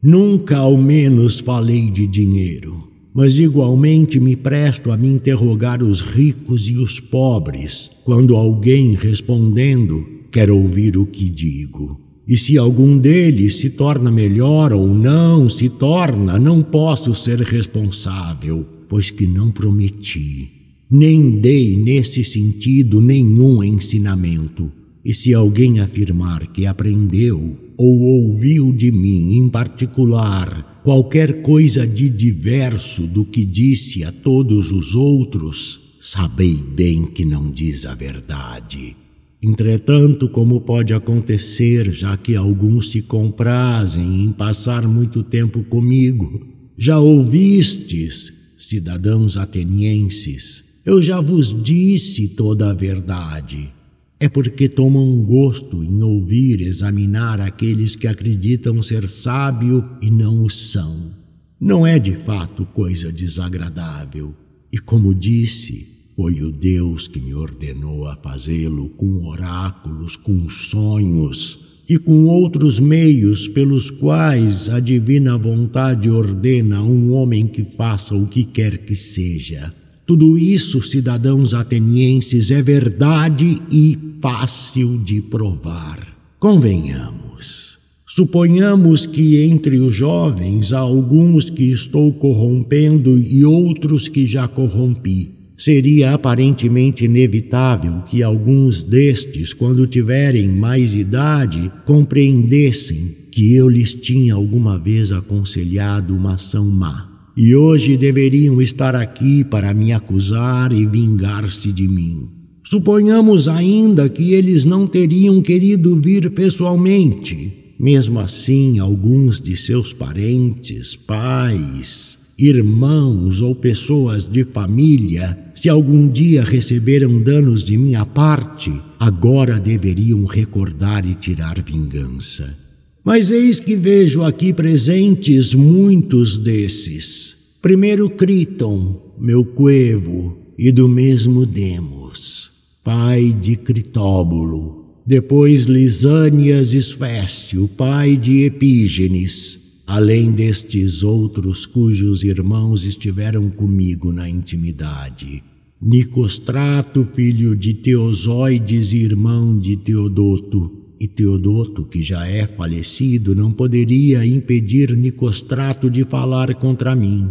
Nunca ao menos falei de dinheiro. Mas igualmente me presto a me interrogar os ricos e os pobres quando alguém respondendo quer ouvir o que digo. E se algum deles se torna melhor ou não se torna, não posso ser responsável, pois que não prometi, nem dei nesse sentido nenhum ensinamento. E se alguém afirmar que aprendeu ou ouviu de mim em particular qualquer coisa de diverso do que disse a todos os outros, sabei bem que não diz a verdade. Entretanto, como pode acontecer, já que alguns se comprazem em passar muito tempo comigo, já ouvistes, cidadãos atenienses, eu já vos disse toda a verdade é porque tomam gosto em ouvir examinar aqueles que acreditam ser sábio e não o são. Não é de fato coisa desagradável. E como disse, foi o Deus que me ordenou a fazê-lo com oráculos, com sonhos e com outros meios pelos quais a divina vontade ordena a um homem que faça o que quer que seja. Tudo isso, cidadãos atenienses, é verdade e fácil de provar. Convenhamos. Suponhamos que entre os jovens há alguns que estou corrompendo e outros que já corrompi. Seria aparentemente inevitável que alguns destes, quando tiverem mais idade, compreendessem que eu lhes tinha alguma vez aconselhado uma ação má e hoje deveriam estar aqui para me acusar e vingar-se de mim. Suponhamos ainda que eles não teriam querido vir pessoalmente. Mesmo assim, alguns de seus parentes, pais, irmãos ou pessoas de família, se algum dia receberam danos de minha parte, agora deveriam recordar e tirar vingança. Mas eis que vejo aqui presentes muitos desses. Primeiro Criton, meu coevo, e do mesmo Demos, pai de Critóbulo. Depois Lisânias Esfécio, pai de Epígenes, além destes outros cujos irmãos estiveram comigo na intimidade. Nicostrato, filho de Teosóides e irmão de Teodoto, e Teodoto, que já é falecido, não poderia impedir Nicostrato de falar contra mim.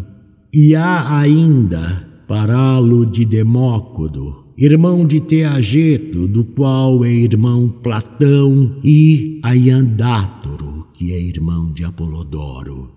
E há ainda Paralo de Demócodo, irmão de Teageto, do qual é irmão Platão, e Aiandátoro, que é irmão de Apolodoro.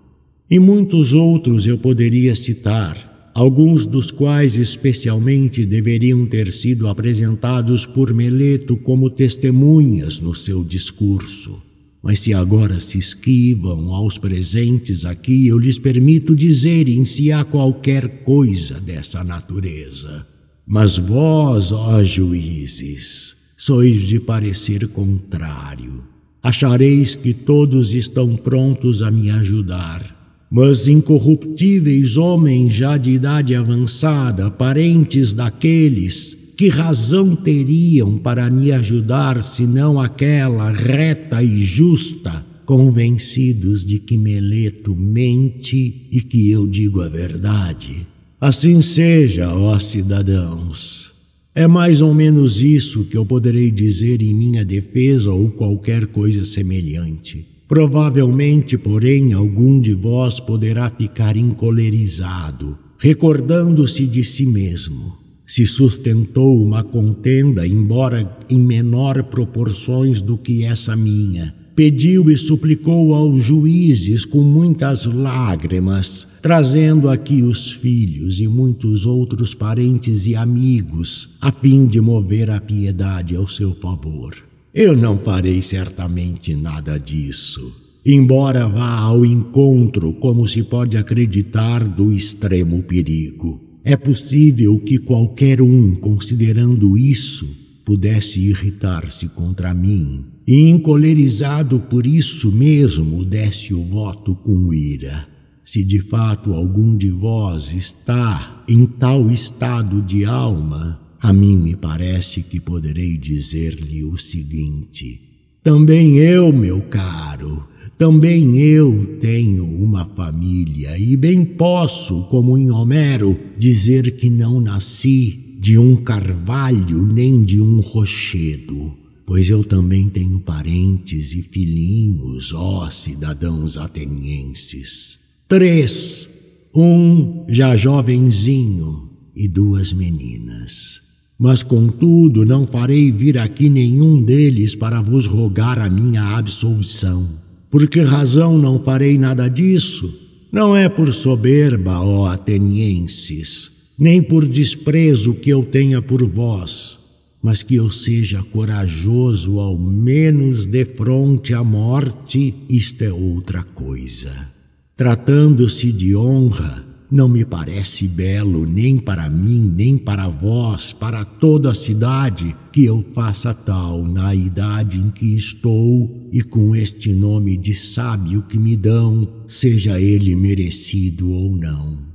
E muitos outros eu poderia citar, alguns dos quais especialmente deveriam ter sido apresentados por Meleto como testemunhas no seu discurso. Mas se agora se esquivam aos presentes aqui, eu lhes permito dizerem se há qualquer coisa dessa natureza. Mas vós, ó juízes, sois de parecer contrário. Achareis que todos estão prontos a me ajudar. Mas incorruptíveis homens já de idade avançada, parentes daqueles que razão teriam para me ajudar senão aquela reta e justa, convencidos de que Meleto mente e que eu digo a verdade? Assim seja, ó cidadãos. É mais ou menos isso que eu poderei dizer em minha defesa ou qualquer coisa semelhante. Provavelmente, porém, algum de vós poderá ficar encolerizado, recordando-se de si mesmo se sustentou uma contenda, embora em menor proporções do que essa minha. Pediu e suplicou aos juízes com muitas lágrimas, trazendo aqui os filhos e muitos outros parentes e amigos, a fim de mover a piedade ao seu favor. Eu não farei certamente nada disso, embora vá ao encontro, como se pode acreditar, do extremo perigo. É possível que qualquer um, considerando isso, pudesse irritar-se contra mim e, encolerizado por isso mesmo, desse o voto com ira. Se de fato algum de vós está em tal estado de alma, a mim me parece que poderei dizer-lhe o seguinte: também eu, meu caro, também eu tenho uma família e bem posso, como em Homero, dizer que não nasci de um carvalho nem de um rochedo, pois eu também tenho parentes e filhinhos, ó cidadãos atenienses. Três, um já jovenzinho e duas meninas. Mas, contudo, não farei vir aqui nenhum deles para vos rogar a minha absolvição por que razão não farei nada disso? Não é por soberba, ó atenienses, nem por desprezo que eu tenha por vós, mas que eu seja corajoso ao menos de fronte à morte, isto é outra coisa. Tratando-se de honra, não me parece belo nem para mim, nem para vós, para toda a cidade, que eu faça tal na idade em que estou e com este nome de sábio que me dão, seja ele merecido ou não.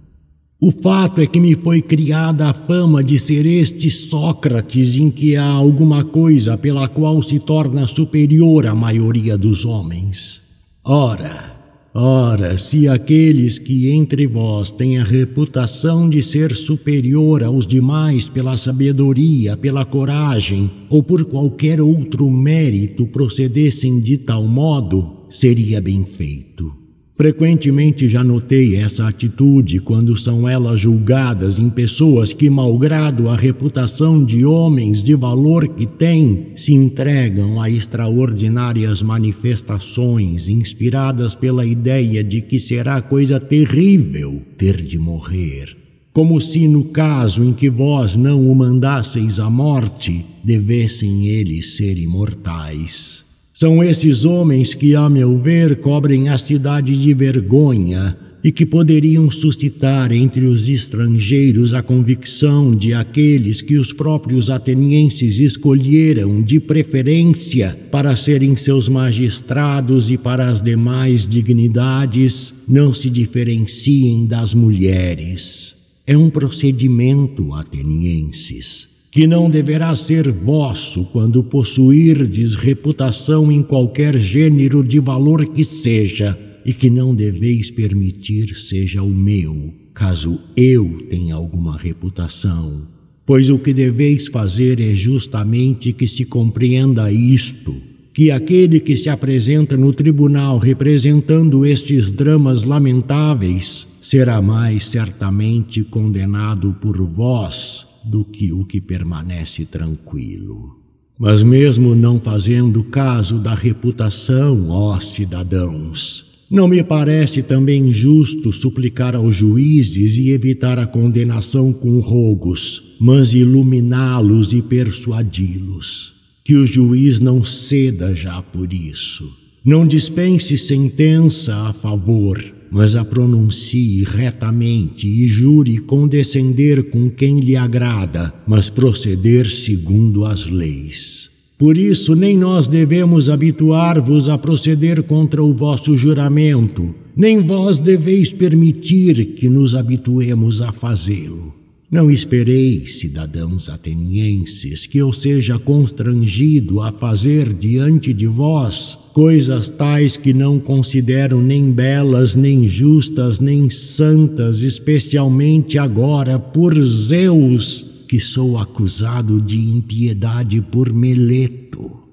O fato é que me foi criada a fama de ser este Sócrates em que há alguma coisa pela qual se torna superior à maioria dos homens. Ora, Ora, se aqueles que entre vós têm a reputação de ser superior aos demais pela sabedoria, pela coragem ou por qualquer outro mérito procedessem de tal modo, seria bem feito. Frequentemente já notei essa atitude quando são elas julgadas em pessoas que, malgrado a reputação de homens de valor que têm, se entregam a extraordinárias manifestações inspiradas pela ideia de que será coisa terrível ter de morrer. Como se, no caso em que vós não o mandasseis à morte, devessem eles ser imortais. São esses homens que, a meu ver, cobrem a cidade de vergonha e que poderiam suscitar entre os estrangeiros a convicção de aqueles que os próprios atenienses escolheram de preferência para serem seus magistrados e para as demais dignidades, não se diferenciem das mulheres. É um procedimento, atenienses que não deverá ser vosso quando possuirdes reputação em qualquer gênero de valor que seja, e que não deveis permitir seja o meu, caso eu tenha alguma reputação. Pois o que deveis fazer é justamente que se compreenda isto, que aquele que se apresenta no tribunal representando estes dramas lamentáveis será mais certamente condenado por vós do que o que permanece tranquilo. Mas, mesmo não fazendo caso da reputação, ó cidadãos, não me parece também justo suplicar aos juízes e evitar a condenação com rogos, mas iluminá-los e persuadi-los. Que o juiz não ceda já por isso. Não dispense sentença a favor, mas a pronuncie retamente e jure condescender com quem lhe agrada, mas proceder segundo as leis. Por isso, nem nós devemos habituar-vos a proceder contra o vosso juramento, nem vós deveis permitir que nos habituemos a fazê-lo. Não espereis, cidadãos atenienses, que eu seja constrangido a fazer diante de vós coisas tais que não considero nem belas, nem justas, nem santas, especialmente agora por Zeus, que sou acusado de impiedade por Meleto.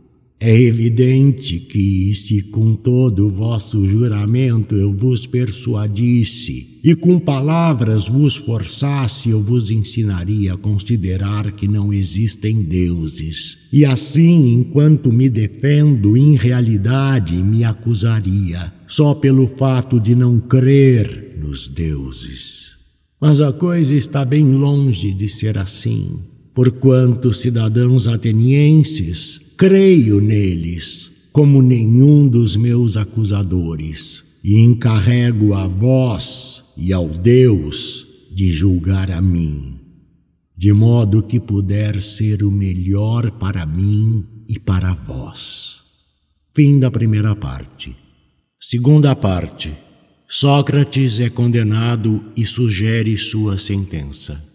É evidente que, se com todo o vosso juramento eu vos persuadisse, e com palavras vos forçasse, eu vos ensinaria a considerar que não existem deuses. E assim, enquanto me defendo, em realidade me acusaria, só pelo fato de não crer nos deuses. Mas a coisa está bem longe de ser assim, porquanto, cidadãos atenienses, creio neles como nenhum dos meus acusadores, e encarrego a vós e ao Deus de julgar a mim, de modo que puder ser o melhor para mim e para vós. Fim da primeira parte. Segunda parte. Sócrates é condenado e sugere sua sentença.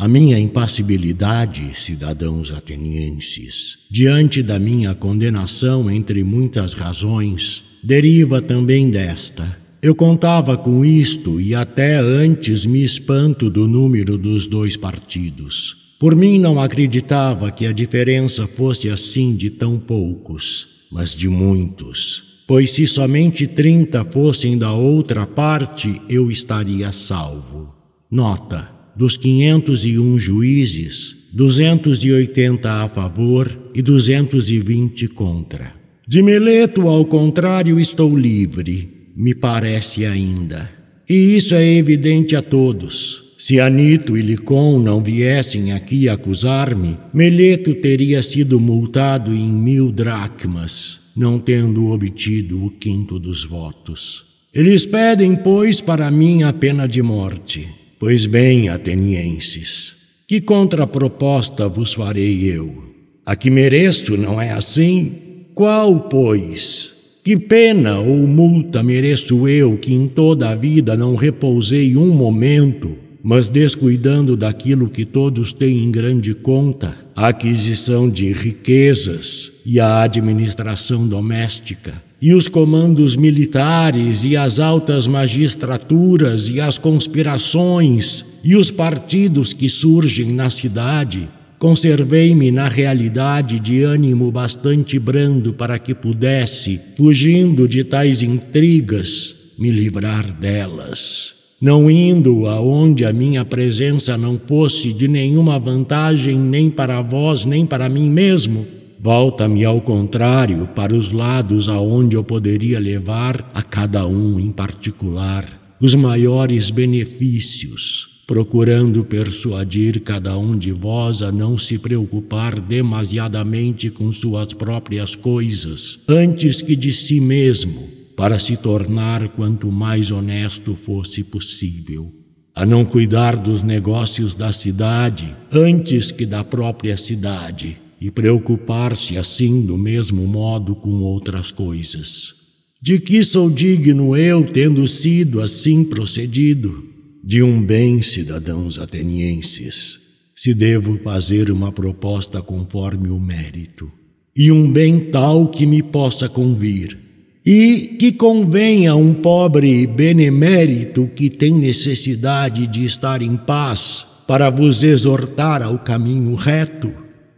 A minha impassibilidade, cidadãos atenienses, diante da minha condenação, entre muitas razões, deriva também desta. Eu contava com isto e até antes me espanto do número dos dois partidos. Por mim não acreditava que a diferença fosse assim de tão poucos, mas de muitos pois se somente trinta fossem da outra parte, eu estaria salvo. Nota: dos 501 juízes, 280 a favor e 220 contra. De Meleto, ao contrário, estou livre, me parece ainda. E isso é evidente a todos. Se Anito e Licon não viessem aqui acusar-me, Meleto teria sido multado em mil dracmas não tendo obtido o quinto dos votos. Eles pedem, pois, para mim a pena de morte. Pois bem, atenienses, que contraproposta vos farei eu? A que mereço, não é assim? Qual, pois? Que pena ou multa mereço eu que em toda a vida não repousei um momento mas descuidando daquilo que todos têm em grande conta, a aquisição de riquezas e a administração doméstica, e os comandos militares e as altas magistraturas e as conspirações e os partidos que surgem na cidade, conservei-me na realidade de ânimo bastante brando para que pudesse, fugindo de tais intrigas, me livrar delas. Não indo aonde a minha presença não fosse de nenhuma vantagem nem para vós, nem para mim mesmo, volta-me ao contrário para os lados aonde eu poderia levar a cada um em particular os maiores benefícios, procurando persuadir cada um de vós a não se preocupar demasiadamente com suas próprias coisas, antes que de si mesmo para se tornar quanto mais honesto fosse possível, a não cuidar dos negócios da cidade antes que da própria cidade e preocupar-se assim do mesmo modo com outras coisas. De que sou digno eu, tendo sido assim procedido? De um bem, cidadãos atenienses, se devo fazer uma proposta conforme o mérito, e um bem tal que me possa convir e que convém a um pobre benemérito que tem necessidade de estar em paz para vos exortar ao caminho reto.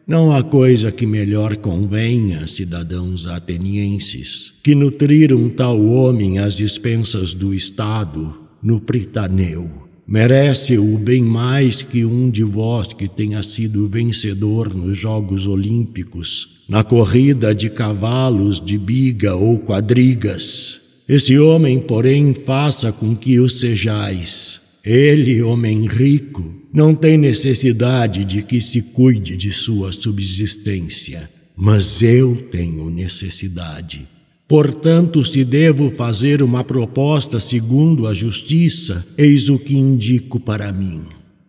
Não há coisa que melhor convenha, cidadãos atenienses, que nutrir um tal homem às expensas do Estado no Pritaneu Merece-o bem mais que um de vós que tenha sido vencedor nos Jogos Olímpicos, na corrida de cavalos de biga ou quadrigas. Esse homem, porém, faça com que o sejais. Ele, homem rico, não tem necessidade de que se cuide de sua subsistência, mas eu tenho necessidade. Portanto, se devo fazer uma proposta segundo a justiça, eis o que indico para mim.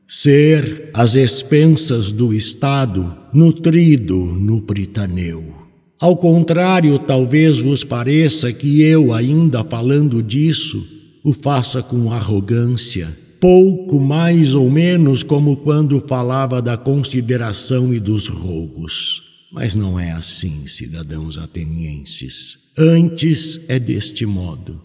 Ser, às expensas do Estado, nutrido no pritaneu. Ao contrário, talvez vos pareça que eu, ainda falando disso, o faça com arrogância, pouco mais ou menos como quando falava da consideração e dos rogos. Mas não é assim, cidadãos atenienses. Antes é deste modo.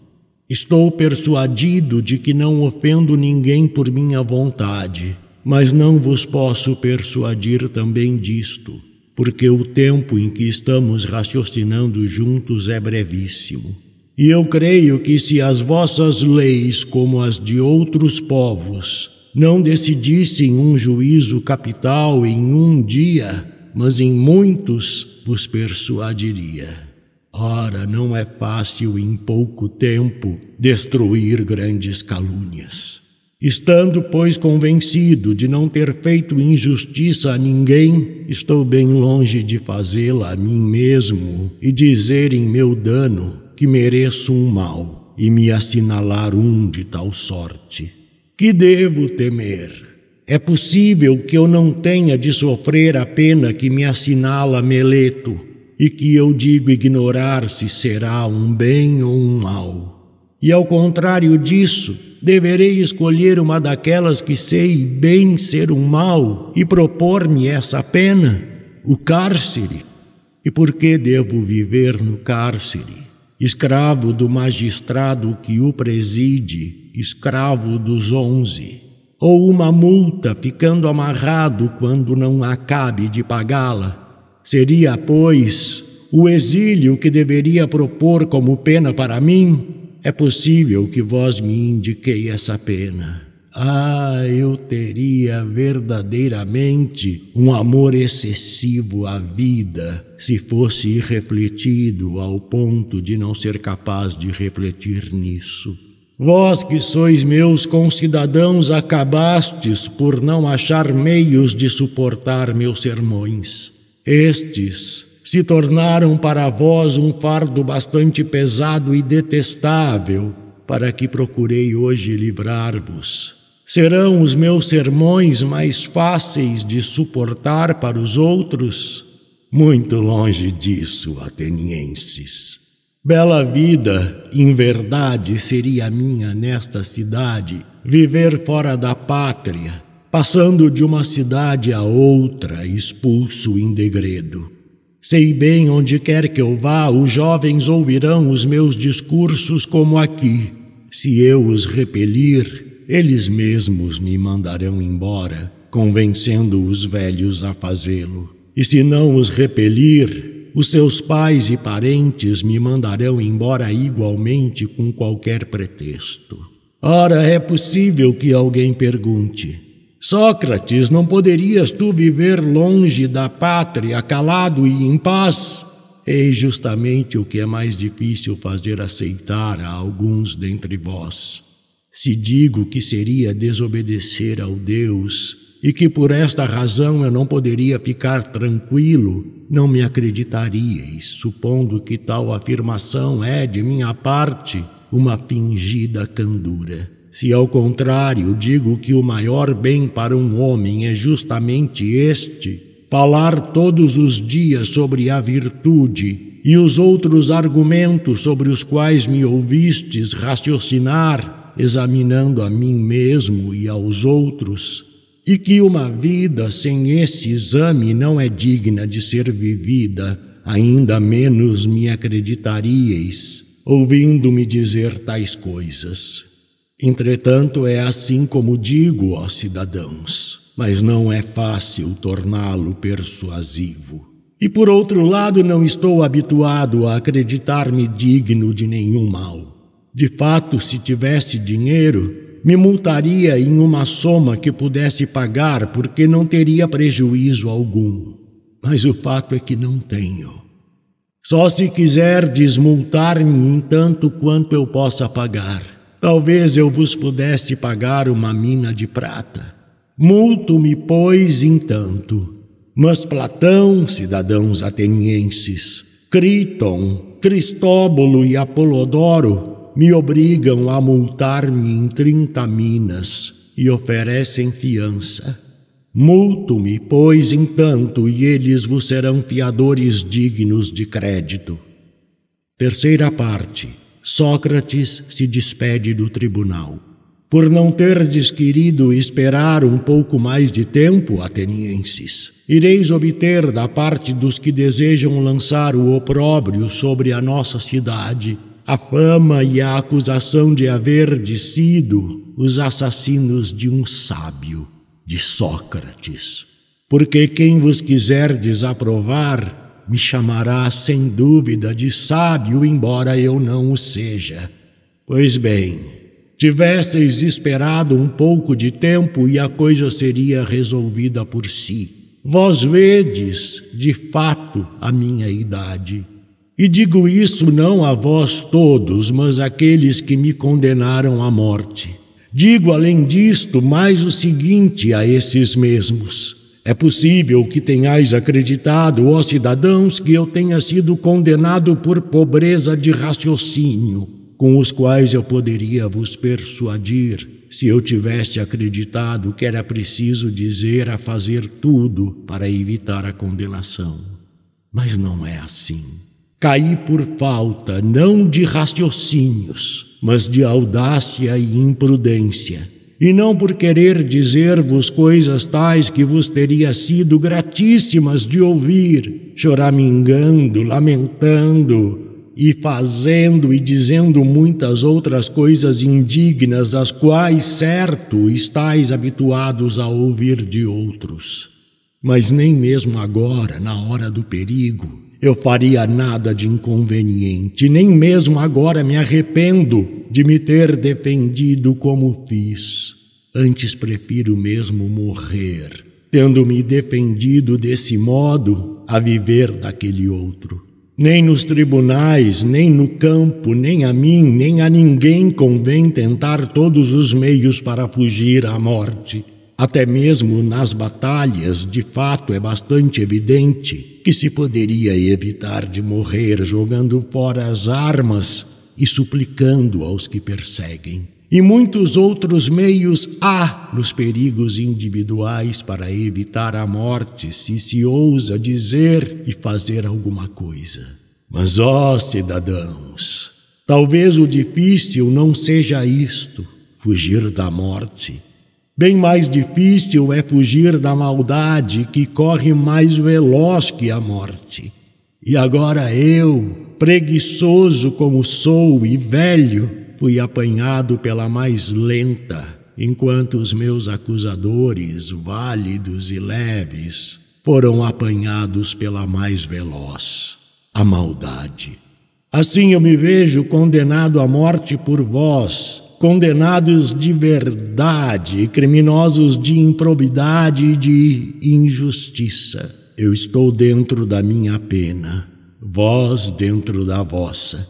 Estou persuadido de que não ofendo ninguém por minha vontade, mas não vos posso persuadir também disto, porque o tempo em que estamos raciocinando juntos é brevíssimo. E eu creio que se as vossas leis, como as de outros povos, não decidissem um juízo capital em um dia, mas em muitos vos persuadiria. Ora, não é fácil em pouco tempo destruir grandes calúnias. Estando, pois, convencido de não ter feito injustiça a ninguém, estou bem longe de fazê-la a mim mesmo e dizer em meu dano que mereço um mal e me assinalar um de tal sorte. Que devo temer? É possível que eu não tenha de sofrer a pena que me assinala Meleto e que eu digo ignorar se será um bem ou um mal. E ao contrário disso, deverei escolher uma daquelas que sei bem ser um mal e propor-me essa pena, o cárcere. E por que devo viver no cárcere? Escravo do magistrado que o preside, escravo dos onze. Ou uma multa ficando amarrado quando não acabe de pagá-la Seria, pois, o exílio que deveria propor como pena para mim? É possível que vós me indiquei essa pena. Ah, eu teria verdadeiramente um amor excessivo à vida se fosse irrefletido ao ponto de não ser capaz de refletir nisso. Vós que sois meus concidadãos acabastes por não achar meios de suportar meus sermões. Estes se tornaram para vós um fardo bastante pesado e detestável, para que procurei hoje livrar-vos. Serão os meus sermões mais fáceis de suportar para os outros? Muito longe disso, atenienses. Bela vida, em verdade, seria minha nesta cidade, viver fora da pátria passando de uma cidade a outra, expulso em degredo. Sei bem onde quer que eu vá, os jovens ouvirão os meus discursos como aqui. Se eu os repelir, eles mesmos me mandarão embora, convencendo os velhos a fazê-lo. E se não os repelir, os seus pais e parentes me mandarão embora igualmente com qualquer pretexto. Ora, é possível que alguém pergunte: Sócrates, não poderias tu viver longe da pátria, calado e em paz? Eis justamente o que é mais difícil fazer aceitar a alguns dentre vós. Se digo que seria desobedecer ao Deus e que por esta razão eu não poderia ficar tranquilo, não me acreditaríeis, supondo que tal afirmação é, de minha parte, uma fingida candura. Se ao contrário digo que o maior bem para um homem é justamente este, falar todos os dias sobre a virtude e os outros argumentos sobre os quais me ouvistes raciocinar, examinando a mim mesmo e aos outros, e que uma vida sem esse exame não é digna de ser vivida, ainda menos me acreditaríeis, ouvindo-me dizer tais coisas. Entretanto, é assim como digo, ó cidadãos, mas não é fácil torná-lo persuasivo. E por outro lado, não estou habituado a acreditar-me digno de nenhum mal. De fato, se tivesse dinheiro, me multaria em uma soma que pudesse pagar, porque não teria prejuízo algum. Mas o fato é que não tenho. Só se quiser desmultar-me em tanto quanto eu possa pagar. Talvez eu vos pudesse pagar uma mina de prata. Multo-me, pois, entanto. Mas Platão, cidadãos atenienses, Criton, Cristóbulo e Apolodoro me obrigam a multar-me em trinta minas e oferecem fiança. Multo-me, pois, entanto, e eles vos serão fiadores dignos de crédito. Terceira parte. Sócrates se despede do tribunal. Por não terdes querido esperar um pouco mais de tempo, atenienses, ireis obter da parte dos que desejam lançar o opróbrio sobre a nossa cidade a fama e a acusação de haver sido os assassinos de um sábio, de Sócrates. Porque quem vos quiser desaprovar me chamará sem dúvida de sábio, embora eu não o seja. Pois bem, Tivesseis esperado um pouco de tempo e a coisa seria resolvida por si. Vós vedes, de fato, a minha idade. E digo isso não a vós todos, mas àqueles que me condenaram à morte. Digo, além disto, mais o seguinte a esses mesmos. É possível que tenhais acreditado, ó cidadãos, que eu tenha sido condenado por pobreza de raciocínio com os quais eu poderia vos persuadir se eu tivesse acreditado que era preciso dizer a fazer tudo para evitar a condenação. Mas não é assim. Caí por falta não de raciocínios, mas de audácia e imprudência, e não por querer dizer-vos coisas tais que vos teria sido gratíssimas de ouvir, choramingando, lamentando, e fazendo e dizendo muitas outras coisas indignas, das quais, certo, estáis habituados a ouvir de outros. Mas nem mesmo agora, na hora do perigo, eu faria nada de inconveniente, nem mesmo agora me arrependo de me ter defendido como fiz. Antes prefiro mesmo morrer, tendo me defendido desse modo, a viver daquele outro. Nem nos tribunais, nem no campo, nem a mim, nem a ninguém convém tentar todos os meios para fugir à morte. Até mesmo nas batalhas, de fato, é bastante evidente que se poderia evitar de morrer jogando fora as armas e suplicando aos que perseguem. E muitos outros meios há nos perigos individuais para evitar a morte, se se ousa dizer e fazer alguma coisa. Mas, ó cidadãos, talvez o difícil não seja isto, fugir da morte. Bem mais difícil é fugir da maldade que corre mais veloz que a morte. E agora eu, preguiçoso como sou e velho, fui apanhado pela mais lenta, enquanto os meus acusadores, válidos e leves, foram apanhados pela mais veloz, a maldade. Assim eu me vejo condenado à morte por vós, condenados de verdade, criminosos de improbidade e de injustiça. Eu estou dentro da minha pena, vós dentro da vossa.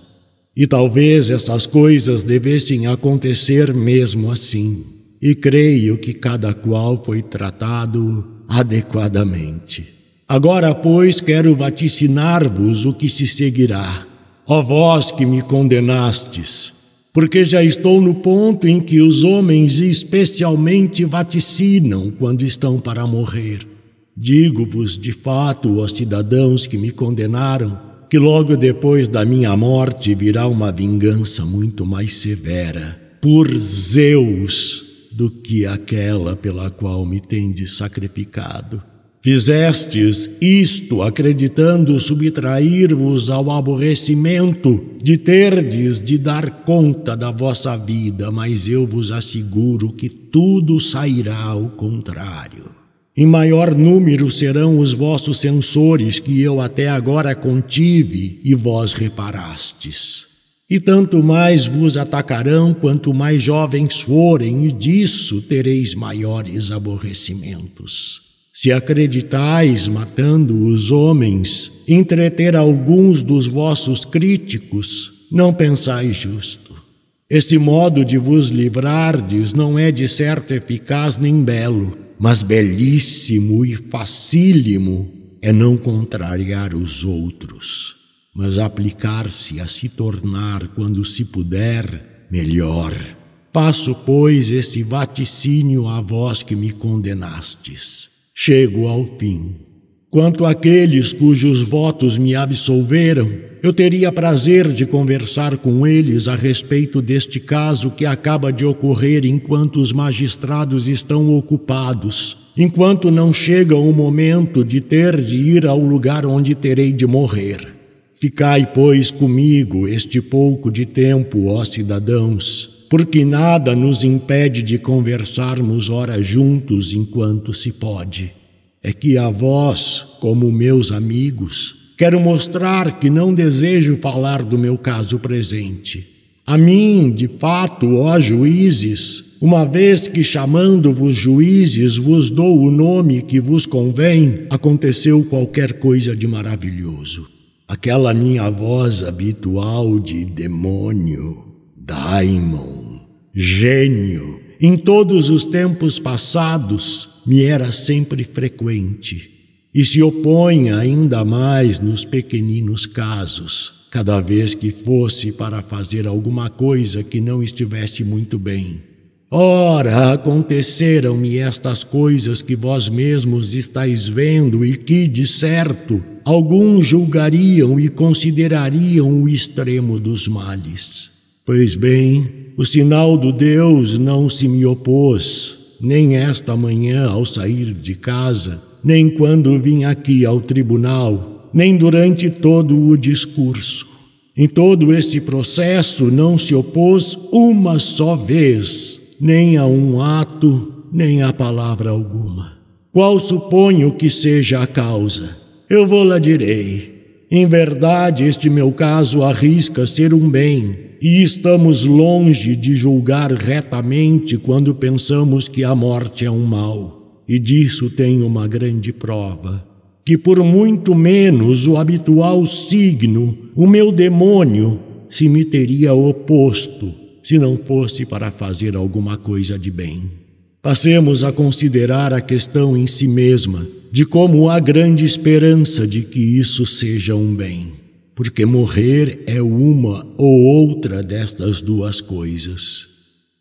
E talvez essas coisas devessem acontecer mesmo assim. E creio que cada qual foi tratado adequadamente. Agora, pois, quero vaticinar-vos o que se seguirá. Ó vós que me condenastes, porque já estou no ponto em que os homens especialmente vaticinam quando estão para morrer. Digo-vos de fato, ó cidadãos que me condenaram, que logo depois da minha morte virá uma vingança muito mais severa por Zeus do que aquela pela qual me tendes sacrificado. Fizestes isto acreditando subtrair-vos ao aborrecimento de terdes de dar conta da vossa vida, mas eu vos asseguro que tudo sairá ao contrário. Em maior número serão os vossos censores que eu até agora contive e vós reparastes. E tanto mais vos atacarão quanto mais jovens forem, e disso tereis maiores aborrecimentos. Se acreditais, matando os homens, entreter alguns dos vossos críticos, não pensais justo. Esse modo de vos livrardes não é de certo eficaz nem belo mas belíssimo e facílimo é não contrariar os outros. mas aplicar-se a se tornar, quando se puder, melhor. Passo, pois, esse vaticínio a vós que me condenastes. Chego ao fim. Quanto àqueles cujos votos me absolveram, eu teria prazer de conversar com eles a respeito deste caso que acaba de ocorrer enquanto os magistrados estão ocupados, enquanto não chega o momento de ter de ir ao lugar onde terei de morrer. Ficai, pois, comigo este pouco de tempo, ó cidadãos, porque nada nos impede de conversarmos ora juntos enquanto se pode. É que a vós, como meus amigos, quero mostrar que não desejo falar do meu caso presente. A mim, de fato, ó juízes, uma vez que chamando-vos juízes vos dou o nome que vos convém, aconteceu qualquer coisa de maravilhoso. Aquela minha voz habitual de demônio daimon, gênio, em todos os tempos passados me era sempre frequente e se opõe ainda mais nos pequeninos casos, cada vez que fosse para fazer alguma coisa que não estivesse muito bem. Ora, aconteceram-me estas coisas que vós mesmos estáis vendo e que, de certo, alguns julgariam e considerariam o extremo dos males. Pois bem, o sinal do Deus não se me opôs, nem esta manhã ao sair de casa, nem quando vim aqui ao tribunal, nem durante todo o discurso. Em todo este processo não se opôs uma só vez, nem a um ato, nem a palavra alguma. Qual suponho que seja a causa? Eu vou-la direi. Em verdade, este meu caso arrisca ser um bem, e estamos longe de julgar retamente quando pensamos que a morte é um mal. E disso tenho uma grande prova. Que por muito menos o habitual signo, o meu demônio, se me teria oposto, se não fosse para fazer alguma coisa de bem. Passemos a considerar a questão em si mesma, de como há grande esperança de que isso seja um bem porque morrer é uma ou outra destas duas coisas.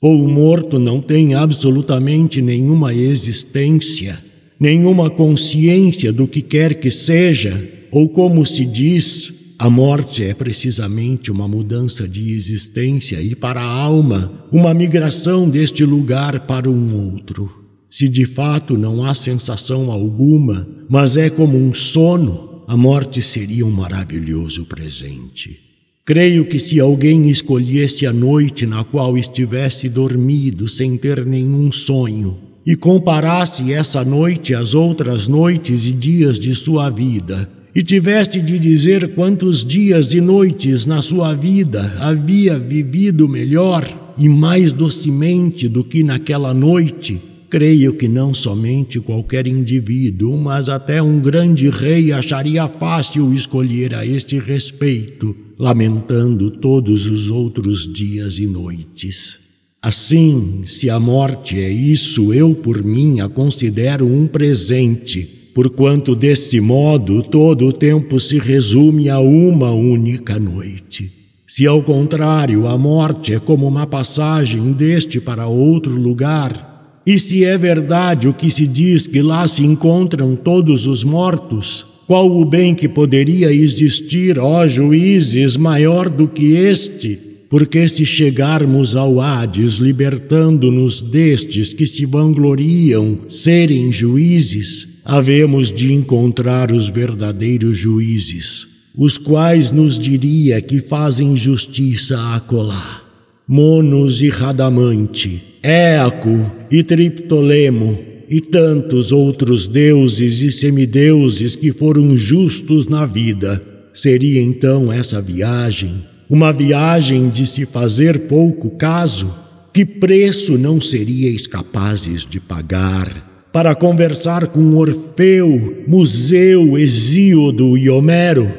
Ou o morto não tem absolutamente nenhuma existência, nenhuma consciência do que quer que seja, ou como se diz, a morte é precisamente uma mudança de existência e para a alma, uma migração deste lugar para um outro. Se de fato não há sensação alguma, mas é como um sono, a morte seria um maravilhoso presente. Creio que se alguém escolhesse a noite na qual estivesse dormido sem ter nenhum sonho e comparasse essa noite às outras noites e dias de sua vida, e tivesse de dizer quantos dias e noites na sua vida havia vivido melhor e mais docemente do que naquela noite, Creio que não somente qualquer indivíduo, mas até um grande rei acharia fácil escolher a este respeito, lamentando todos os outros dias e noites. Assim, se a morte é isso, eu por mim a considero um presente, porquanto desse modo todo o tempo se resume a uma única noite. Se ao contrário a morte é como uma passagem deste para outro lugar, e se é verdade o que se diz que lá se encontram todos os mortos, qual o bem que poderia existir, ó juízes, maior do que este? Porque se chegarmos ao Hades, libertando-nos destes que se vangloriam serem juízes, havemos de encontrar os verdadeiros juízes, os quais nos diria que fazem justiça a colar. Monos e Radamante, Éaco e Triptolemo e tantos outros deuses e semideuses que foram justos na vida. Seria então essa viagem uma viagem de se fazer pouco caso? Que preço não seríeis capazes de pagar para conversar com Orfeu, Museu, Hesíodo e Homero?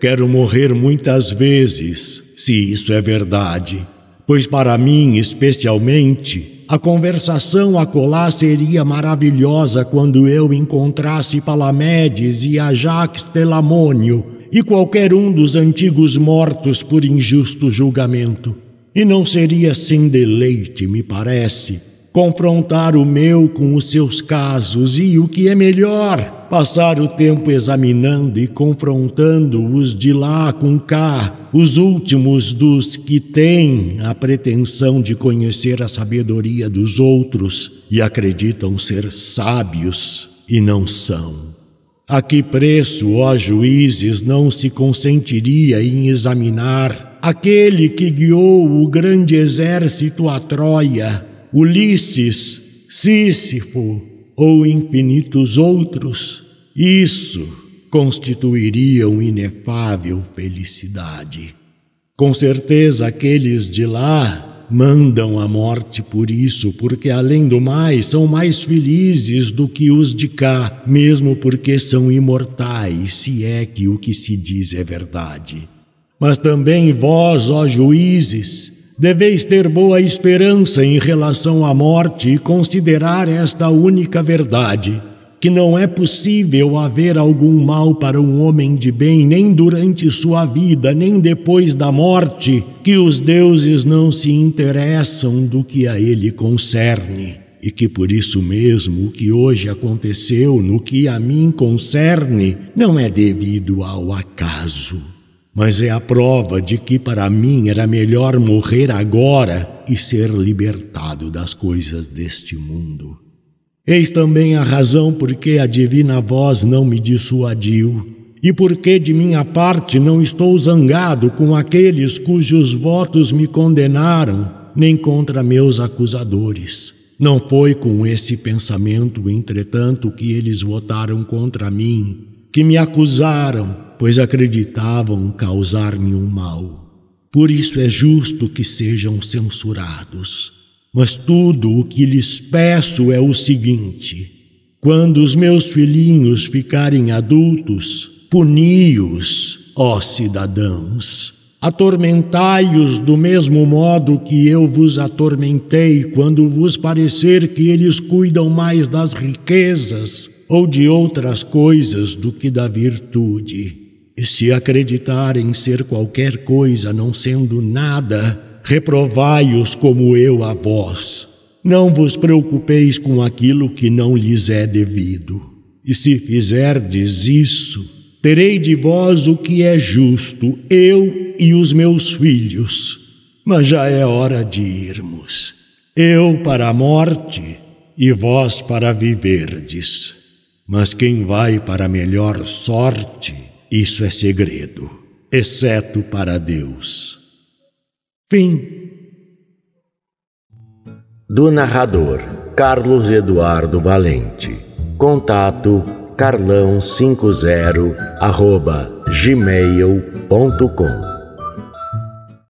Quero morrer muitas vezes, se isso é verdade pois para mim, especialmente, a conversação acolá seria maravilhosa quando eu encontrasse Palamedes e Ajax Telamônio e qualquer um dos antigos mortos por injusto julgamento. E não seria sem deleite, me parece, confrontar o meu com os seus casos e, o que é melhor, passar o tempo examinando e confrontando os de lá com cá, os últimos dos que têm a pretensão de conhecer a sabedoria dos outros e acreditam ser sábios e não são. A que preço, ó juízes, não se consentiria em examinar aquele que guiou o grande exército a Troia, Ulisses, Sísifo ou infinitos outros? Isso constituiria uma inefável felicidade. Com certeza, aqueles de lá mandam a morte por isso, porque além do mais são mais felizes do que os de cá, mesmo porque são imortais, se é que o que se diz é verdade. Mas também vós, ó juízes, deveis ter boa esperança em relação à morte e considerar esta única verdade que não é possível haver algum mal para um homem de bem, nem durante sua vida, nem depois da morte, que os deuses não se interessam do que a ele concerne, e que por isso mesmo o que hoje aconteceu no que a mim concerne não é devido ao acaso, mas é a prova de que para mim era melhor morrer agora e ser libertado das coisas deste mundo. Eis também a razão por que a divina voz não me dissuadiu, e por que de minha parte não estou zangado com aqueles cujos votos me condenaram, nem contra meus acusadores. Não foi com esse pensamento, entretanto, que eles votaram contra mim, que me acusaram, pois acreditavam causar-me um mal. Por isso é justo que sejam censurados. Mas tudo o que lhes peço é o seguinte: quando os meus filhinhos ficarem adultos, puni-os, ó cidadãos. Atormentai-os do mesmo modo que eu vos atormentei quando vos parecer que eles cuidam mais das riquezas ou de outras coisas do que da virtude. E se acreditarem ser qualquer coisa não sendo nada, reprovai-os como eu a vós. Não vos preocupeis com aquilo que não lhes é devido. E se fizerdes isso, terei de vós o que é justo, eu e os meus filhos. Mas já é hora de irmos. Eu para a morte e vós para viverdes. Mas quem vai para a melhor sorte, isso é segredo, exceto para Deus. Fim. Do narrador Carlos Eduardo Valente. Contato carlão50 arroba gmail.com